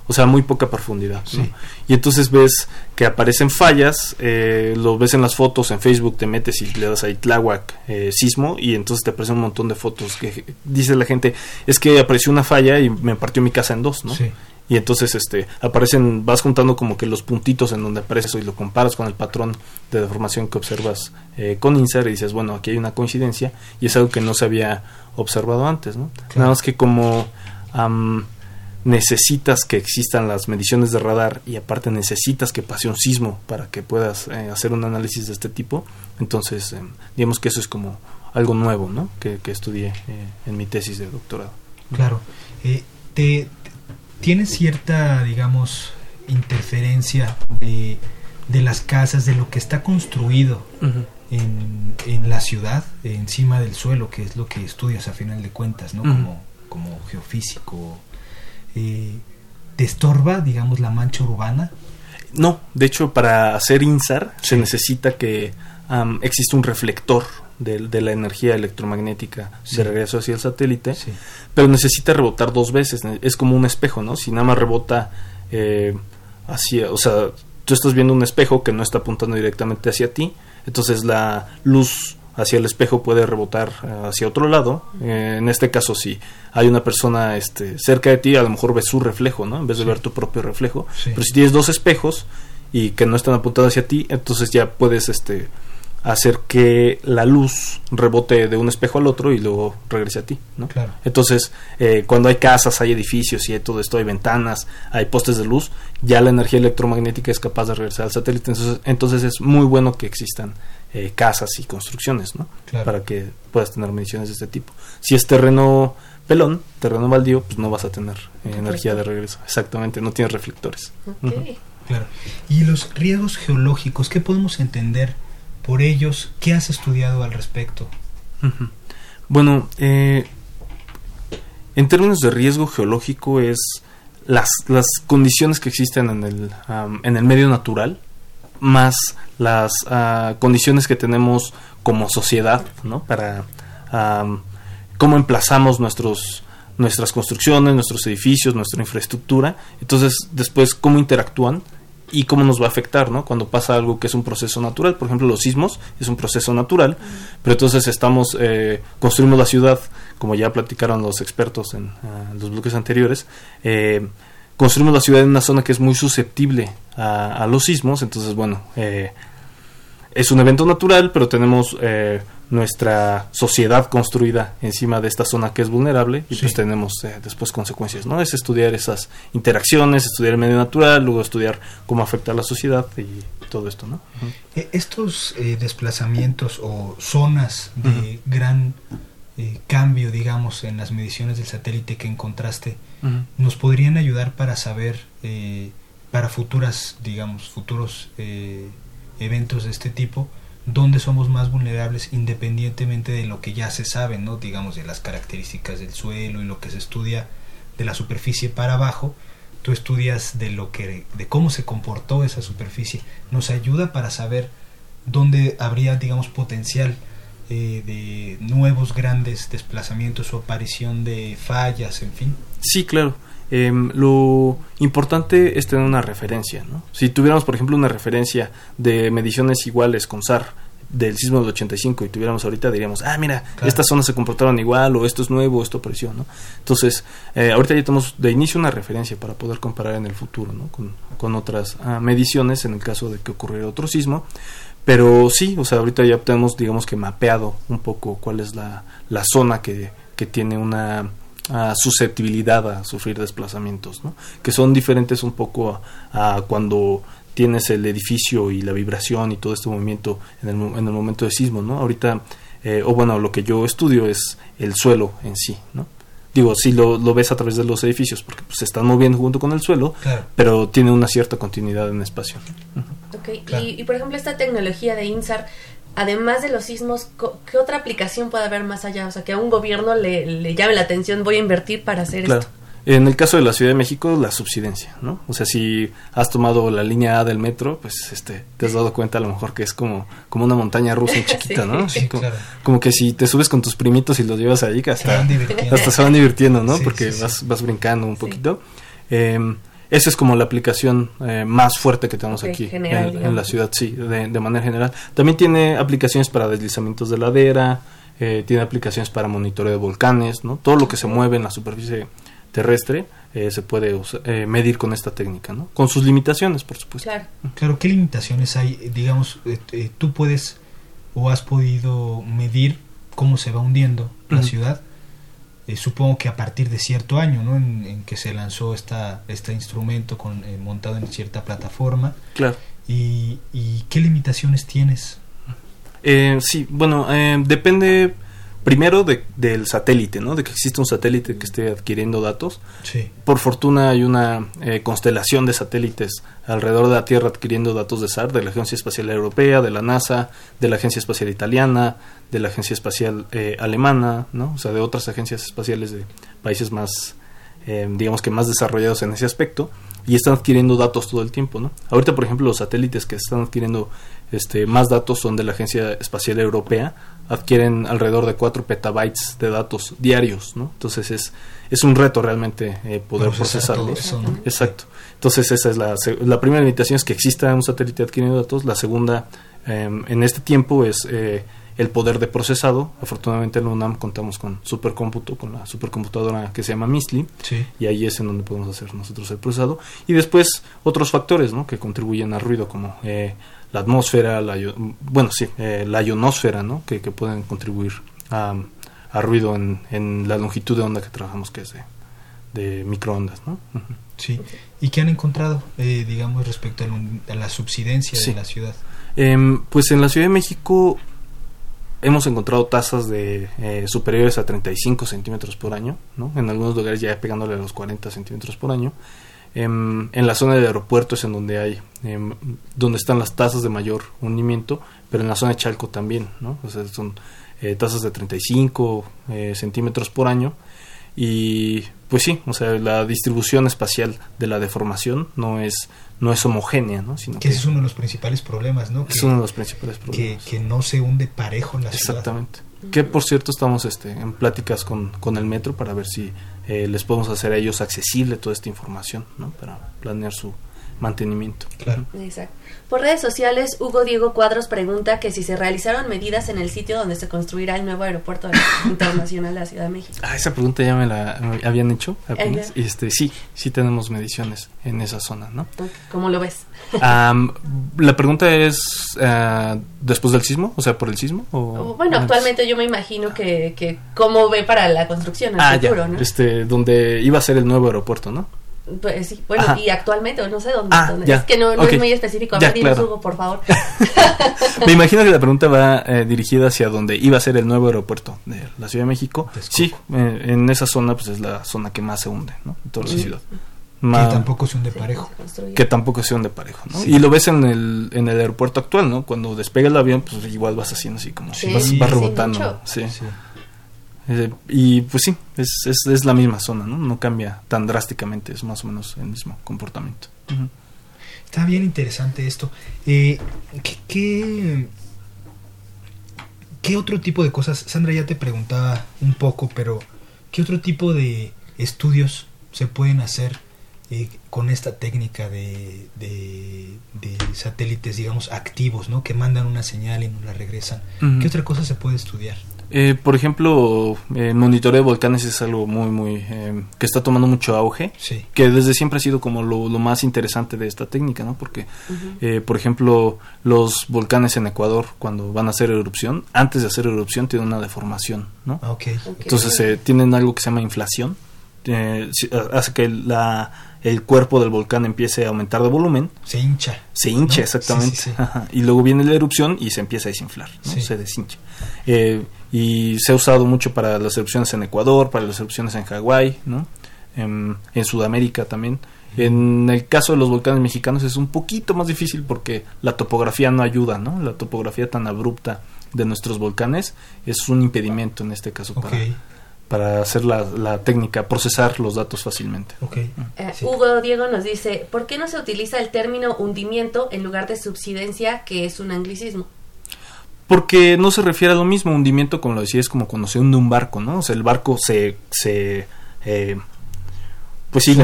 o sea, muy poca profundidad. ¿no? Sí. Y entonces ves que aparecen fallas, eh, lo ves en las fotos, en Facebook te metes y le das ahí Tláhuac eh, sismo y entonces te aparecen un montón de fotos que dice la gente, es que apareció una falla y me partió mi casa en dos, ¿no? Sí. Y entonces este aparecen, vas juntando como que los puntitos en donde aparece eso y lo comparas con el patrón de deformación que observas eh, con INSAR y dices, bueno, aquí hay una coincidencia y es algo que no se había observado antes, ¿no? Claro. Nada más que como necesitas que existan las mediciones de radar y aparte necesitas que pase un sismo para que puedas eh, hacer un análisis de este tipo, entonces em, digamos que eso es como algo nuevo, ¿no? Que, que estudié eh, en mi tesis de doctorado. Claro. Eh, te, ¿Tienes cierta, digamos, interferencia de, de las casas, de lo que está construido en, en la ciudad, encima del suelo, que es lo que estudias a final de cuentas, ¿no? Como, como geofísico. Eh, ¿Te estorba, digamos, la mancha urbana? No, de hecho, para hacer INSAR se necesita que am, exista un reflector de, de la energía electromagnética Sí. de regreso hacia el satélite, Sí. pero necesita rebotar dos veces. Es como un espejo, ¿no? Si nada más rebota eh, hacia, o sea, tú estás viendo un espejo que no está apuntando directamente hacia ti, entonces la luz hacia el espejo puede rebotar hacia otro lado. Eh, en este caso, si hay una persona este, cerca de ti, a lo mejor ves su reflejo, ¿no? En vez de Sí. ver tu propio reflejo. Sí. Pero si tienes dos espejos y que no están apuntados hacia ti, entonces ya puedes este hacer que la luz rebote de un espejo al otro y luego regrese a ti, ¿no? Claro. Entonces, eh, cuando hay casas, hay edificios y hay todo esto, hay ventanas, hay postes de luz, ya la energía electromagnética es capaz de regresar al satélite. Entonces, entonces es muy bueno que existan eh, casas y construcciones, ¿no? Claro. Para que puedas tener mediciones de este tipo. Si es terreno pelón, terreno baldío, pues no vas a tener eh, energía de regreso. Exactamente, no tienes reflectores. Ok. Ujú. Claro. ¿Y los riesgos geológicos, qué podemos entender por ellos? ¿Qué has estudiado al respecto? Bueno, eh, en términos de riesgo geológico es las, las condiciones que existen en el, en el medio natural más las ah, condiciones que tenemos como sociedad, ¿no? Para cómo emplazamos nuestros nuestras construcciones, nuestros edificios, nuestra infraestructura, entonces después cómo interactúan y cómo nos va a afectar, ¿no? Cuando pasa algo que es un proceso natural, por ejemplo, los sismos es un proceso natural, pero entonces estamos eh, construimos la ciudad, como ya platicaron los expertos en ah, los bloques anteriores, eh, construimos la ciudad en una zona que es muy susceptible a, a los sismos, entonces bueno, eh, es un evento natural, pero tenemos eh, nuestra sociedad construida encima de esta zona que es vulnerable y Sí. pues tenemos eh, después consecuencias, ¿no? Es estudiar esas interacciones, estudiar el medio natural, luego estudiar cómo afecta a la sociedad y todo esto, ¿no? Eh, Estos eh, desplazamientos o zonas de gran eh, cambio, digamos, en las mediciones del satélite que encontraste, ¿nos podrían ayudar para saber eh, para futuras, digamos, futuros eventos de este tipo, donde somos más vulnerables independientemente de lo que ya se sabe, ¿no? digamos, de las características del suelo y lo que se estudia de la superficie para abajo, tú estudias de lo que de cómo se comportó esa superficie, nos ayuda para saber dónde habría, digamos, potencial eh, de nuevos grandes desplazamientos o aparición de fallas, en fin. Sí, claro. Em, lo importante es tener una referencia. ¿no? Si tuviéramos, por ejemplo, una referencia de mediciones iguales con SAR del sismo del 85 y tuviéramos ahorita, diríamos, ah, mira, estas zonas se comportaron igual o esto es nuevo, esto apareció. ¿no? Entonces, eh, ahorita ya tenemos de inicio una referencia para poder comparar en el futuro ¿no? con, con otras ah, mediciones en el caso de que ocurriera otro sismo. Pero sí, o sea, ahorita ya tenemos, digamos que mapeado un poco cuál es la, la zona que, que tiene una susceptibilidad a sufrir desplazamientos, ¿no? que son diferentes un poco a, cuando tienes el edificio y la vibración y todo este movimiento en el, en el momento de sismo. ¿no? Ahorita, eh, o bueno, lo que yo estudio es el suelo en sí. ¿no? Digo, sí lo, lo ves a través de los edificios porque pues, se están moviendo junto con el suelo, pero tiene una cierta continuidad en espacio. y, y, por ejemplo, esta tecnología de INSAR además de los sismos, ¿qué otra aplicación puede haber más allá? O sea, que a un gobierno le, llame la atención, voy a invertir para hacer esto. En el caso de la Ciudad de México, la subsidencia, ¿no? O sea, si has tomado la línea A del metro, pues este, te has dado cuenta a lo mejor que es como, como una montaña rusa chiquita, ¿no? como, que si te subes con tus primitos y los llevas ahí, hasta, se hasta se van divirtiendo, ¿no? Porque vas, vas brincando un poquito. Eh, esa es como la aplicación eh, más fuerte que tenemos aquí en, la ciudad, sí, de, manera general. También tiene aplicaciones para deslizamientos de ladera, eh, tiene aplicaciones para monitoreo de volcanes, ¿no? Todo lo que se mueve en la superficie terrestre eh, se puede medir con esta técnica, ¿no? Con sus limitaciones, por supuesto. Claro, claro ¿qué limitaciones hay? Digamos, tú puedes o has podido medir cómo se va hundiendo la ciudad eh, supongo que a partir de cierto año, ¿no? En, que se lanzó esta, este instrumento con, eh, montado en cierta plataforma. Claro. ¿Y, qué limitaciones tienes? Eh, sí, bueno, depende primero de, del satélite, ¿no? De que existe un satélite que esté adquiriendo datos. Sí. Por fortuna hay una constelación de satélites alrededor de la Tierra adquiriendo datos de SAR, de la Agencia Espacial Europea, de la NASA, de la Agencia Espacial Italiana, de la Agencia Espacial eh, Alemana, ¿no? O sea, de otras agencias espaciales de países más, eh, digamos que más desarrollados en ese aspecto, y están adquiriendo datos todo el tiempo, ¿no? Ahorita, por ejemplo, los satélites que están adquiriendo este, más datos son de la Agencia Espacial Europea, adquieren alrededor de 4 petabytes de datos diarios, ¿no? Entonces es, es un reto realmente eh, poder procesarlos. Exacto. Entonces esa es la, la primera limitación es que exista un satélite adquiriendo datos, la segunda em, en este tiempo es el poder de procesado. Afortunadamente en la UNAM contamos con supercómputo, con la supercomputadora que se llama MISLI, y ahí es en donde podemos hacer nosotros el procesado. Y después otros factores ¿no? que contribuyen al ruido, como eh, la atmósfera, la, bueno, sí, eh, la ionosfera, ¿no? que, pueden contribuir a, ruido en, en, la longitud de onda que trabajamos, que es de, microondas. ¿no? Sí. ¿Y qué han encontrado, eh, digamos, respecto a, la subsidencia de la ciudad? Em, pues en la Ciudad de México hemos encontrado tasas de eh, superiores a 35 centímetros por año, ¿no? en algunos lugares ya pegándole a los 40 centímetros por año. Em, en la zona de aeropuertos en donde hay, em, donde están las tasas de mayor hundimiento, pero en la zona de Chalco también, ¿no? O sea, son eh, tasas de 35 eh, centímetros por año y pues sí, o sea, la distribución espacial de la deformación no es no es homogénea, ¿no? Sino que, ese es uno de los principales problemas, ¿no? es uno de los principales problemas. Que, no se hunde parejo en la ciudad. Exactamente. Que por cierto estamos este, en pláticas con, con el metro para ver si eh, les podemos hacer a ellos accesible toda esta información, ¿no? Para planear su, mantenimiento. Claro. Exacto. Por redes sociales, Hugo Diego Cuadros pregunta que si se realizaron medidas en el sitio donde se construirá el nuevo aeropuerto internacional de la Ciudad de México. Ah, esa pregunta ya me la habían hecho apenas. Y este, sí, sí tenemos mediciones en esa zona, ¿no? ¿Cómo lo ves? la pregunta es, uh, ¿después del sismo? O sea, ¿por el sismo? O, bueno, actualmente yo me imagino que, que cómo ve para la construcción, el ah, futuro, ¿no? Este, donde iba a ser el nuevo aeropuerto, ¿no? Pues sí, bueno, y actualmente, no sé dónde. Ah, es que no, no es muy específico. A ver, Hugo, por favor. Me imagino que la pregunta va eh, dirigida hacia donde iba a ser el nuevo aeropuerto de la Ciudad de México. Sí, eh, en esa zona, pues es la zona que más se hunde, ¿no? En toda la ciudad. que tampoco se hunde parejo. Que tampoco se hunde parejo, ¿no? Y lo ves en el, en el aeropuerto actual, ¿no? Cuando despega el avión, pues igual vas haciendo así como... Vas, vas, rebotando. Sí, eh, y pues sí, es, es, es, la misma zona, ¿no? No cambia tan drásticamente, es más o menos el mismo comportamiento. Está bien interesante esto. Eh, ¿qué, qué, qué otro tipo de cosas? Sandra ya te preguntaba un poco, pero ¿qué otro tipo de estudios se pueden hacer eh, con esta técnica de, de, satélites, digamos, activos, ¿no? Que mandan una señal y nos la regresan. ¿Qué otra cosa se puede estudiar? Eh, por ejemplo, el monitoreo de volcanes es algo muy, muy, eh, que está tomando mucho auge, que desde siempre ha sido como lo, más interesante de esta técnica, ¿no? Porque, eh, por ejemplo, los volcanes en Ecuador, cuando van a hacer erupción, antes de hacer erupción tienen una deformación, ¿no? Ah, okay. Entonces tienen algo que se llama inflación, hace que la el cuerpo del volcán empiece a aumentar de volumen. Se hincha. Se hincha, exactamente. Y luego viene la erupción y se empieza a desinflar, se deshincha. Eh, y se ha usado mucho para las erupciones en Ecuador, para las erupciones en Hawái, ¿no? en, Sudamérica también. En el caso de los volcanes mexicanos es un poquito más difícil porque la topografía no ayuda, ¿no? La topografía tan abrupta de nuestros volcanes es un impedimento en este caso para, para hacer la, técnica, procesar los datos fácilmente. Eh, Hugo Diego nos dice, ¿por qué no se utiliza el término hundimiento en lugar de subsidencia, que es un anglicismo? Porque no se refiere a lo mismo, hundimiento, como lo decía, es como cuando se hunde un barco, ¿no? O sea, el barco se... se eh, pues sí,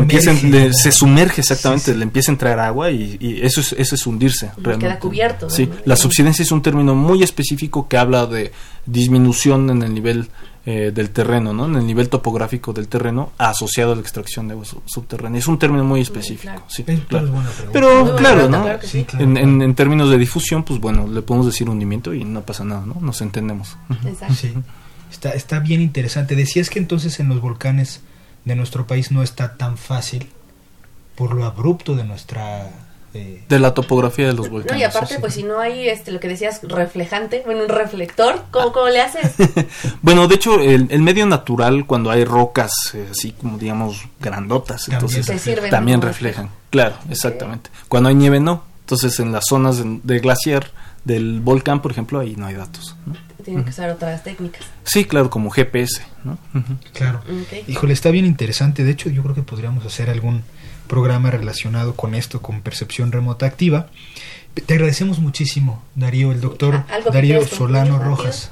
se sumerge exactamente, le empieza a entrar agua y, eso, es, eso es hundirse. Realmente. Queda cubierto. Sí, la subsidencia es un término muy específico que habla de disminución en el nivel eh, del terreno, ¿no? En el nivel topográfico del terreno asociado a la extracción de agua subterránea. Es un término muy específico. Sí, Pero claro, ¿no? En, en, términos de difusión, pues bueno, le podemos decir hundimiento y no pasa nada, ¿no? Nos entendemos. Exacto. Está, está bien interesante. Decías que entonces en los volcanes de nuestro país no está tan fácil por lo abrupto de nuestra de la topografía de los volcanes. No, y aparte, pues si no hay este lo que decías reflejante, bueno, un reflector, ¿cómo, cómo le haces? bueno, de hecho, el, medio natural, cuando hay rocas eh, así como digamos grandotas, entonces también reflejan. Claro, exactamente. Cuando hay nieve, no. Entonces, en las zonas de, glaciar del volcán, por ejemplo, ahí no hay datos. Tienen que usar otras técnicas. Sí, claro, como GPS, ¿no? Claro. Híjole, está bien interesante. De hecho, yo creo que podríamos hacer algún programa relacionado con esto, con percepción remota activa. Te agradecemos muchísimo, Darío, el doctor Darío Solano Rojas.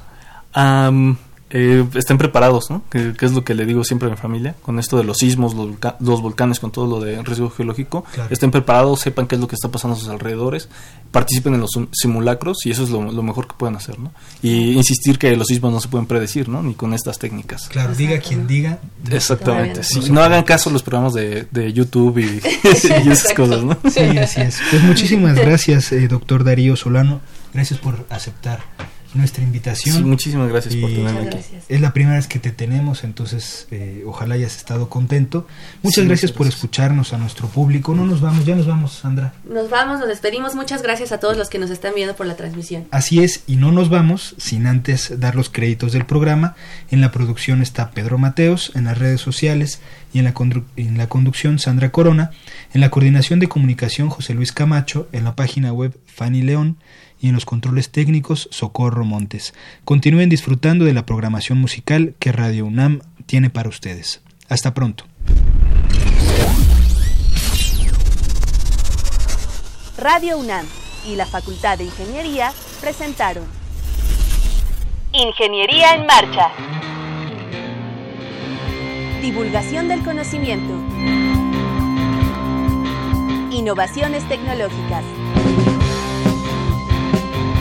Eh, estén preparados, ¿no? Que, es lo que le digo siempre a mi familia, con esto de los sismos, los, volcanes, con todo lo de riesgo geológico. Estén preparados, sepan qué es lo que está pasando a sus alrededores, participen en los simulacros y eso es lo, mejor que pueden hacer, ¿no? Y insistir que los sismos no se pueden predecir, ¿no? Ni con estas técnicas. Claro, diga quien diga. Exactamente. No, hagan caso a los programas de, YouTube y, esas cosas, ¿no? Sí, así es. Pues muchísimas gracias, eh, doctor Darío Solano. Gracias por aceptar nuestra invitación. muchísimas gracias por tenerme aquí. Es la primera vez que te tenemos, entonces eh, ojalá hayas estado contento. Muchas gracias por escucharnos a nuestro público. No nos vamos, ya nos vamos, Sandra. Nos vamos, nos despedimos. Muchas gracias a todos los que nos están viendo por la transmisión. Así es, y no nos vamos sin antes dar los créditos del programa. En la producción está Pedro Mateos, en las redes sociales y en la, en la conducción Sandra Corona, en la coordinación de comunicación José Luis Camacho, en la página web Fanny León y en los controles técnicos Socorro Montes. Continúen disfrutando de la programación musical que Radio UNAM tiene para ustedes. Hasta pronto. Radio UNAM y la Facultad de Ingeniería presentaron Ingeniería en Marcha. Divulgación del conocimiento. Innovaciones tecnológicas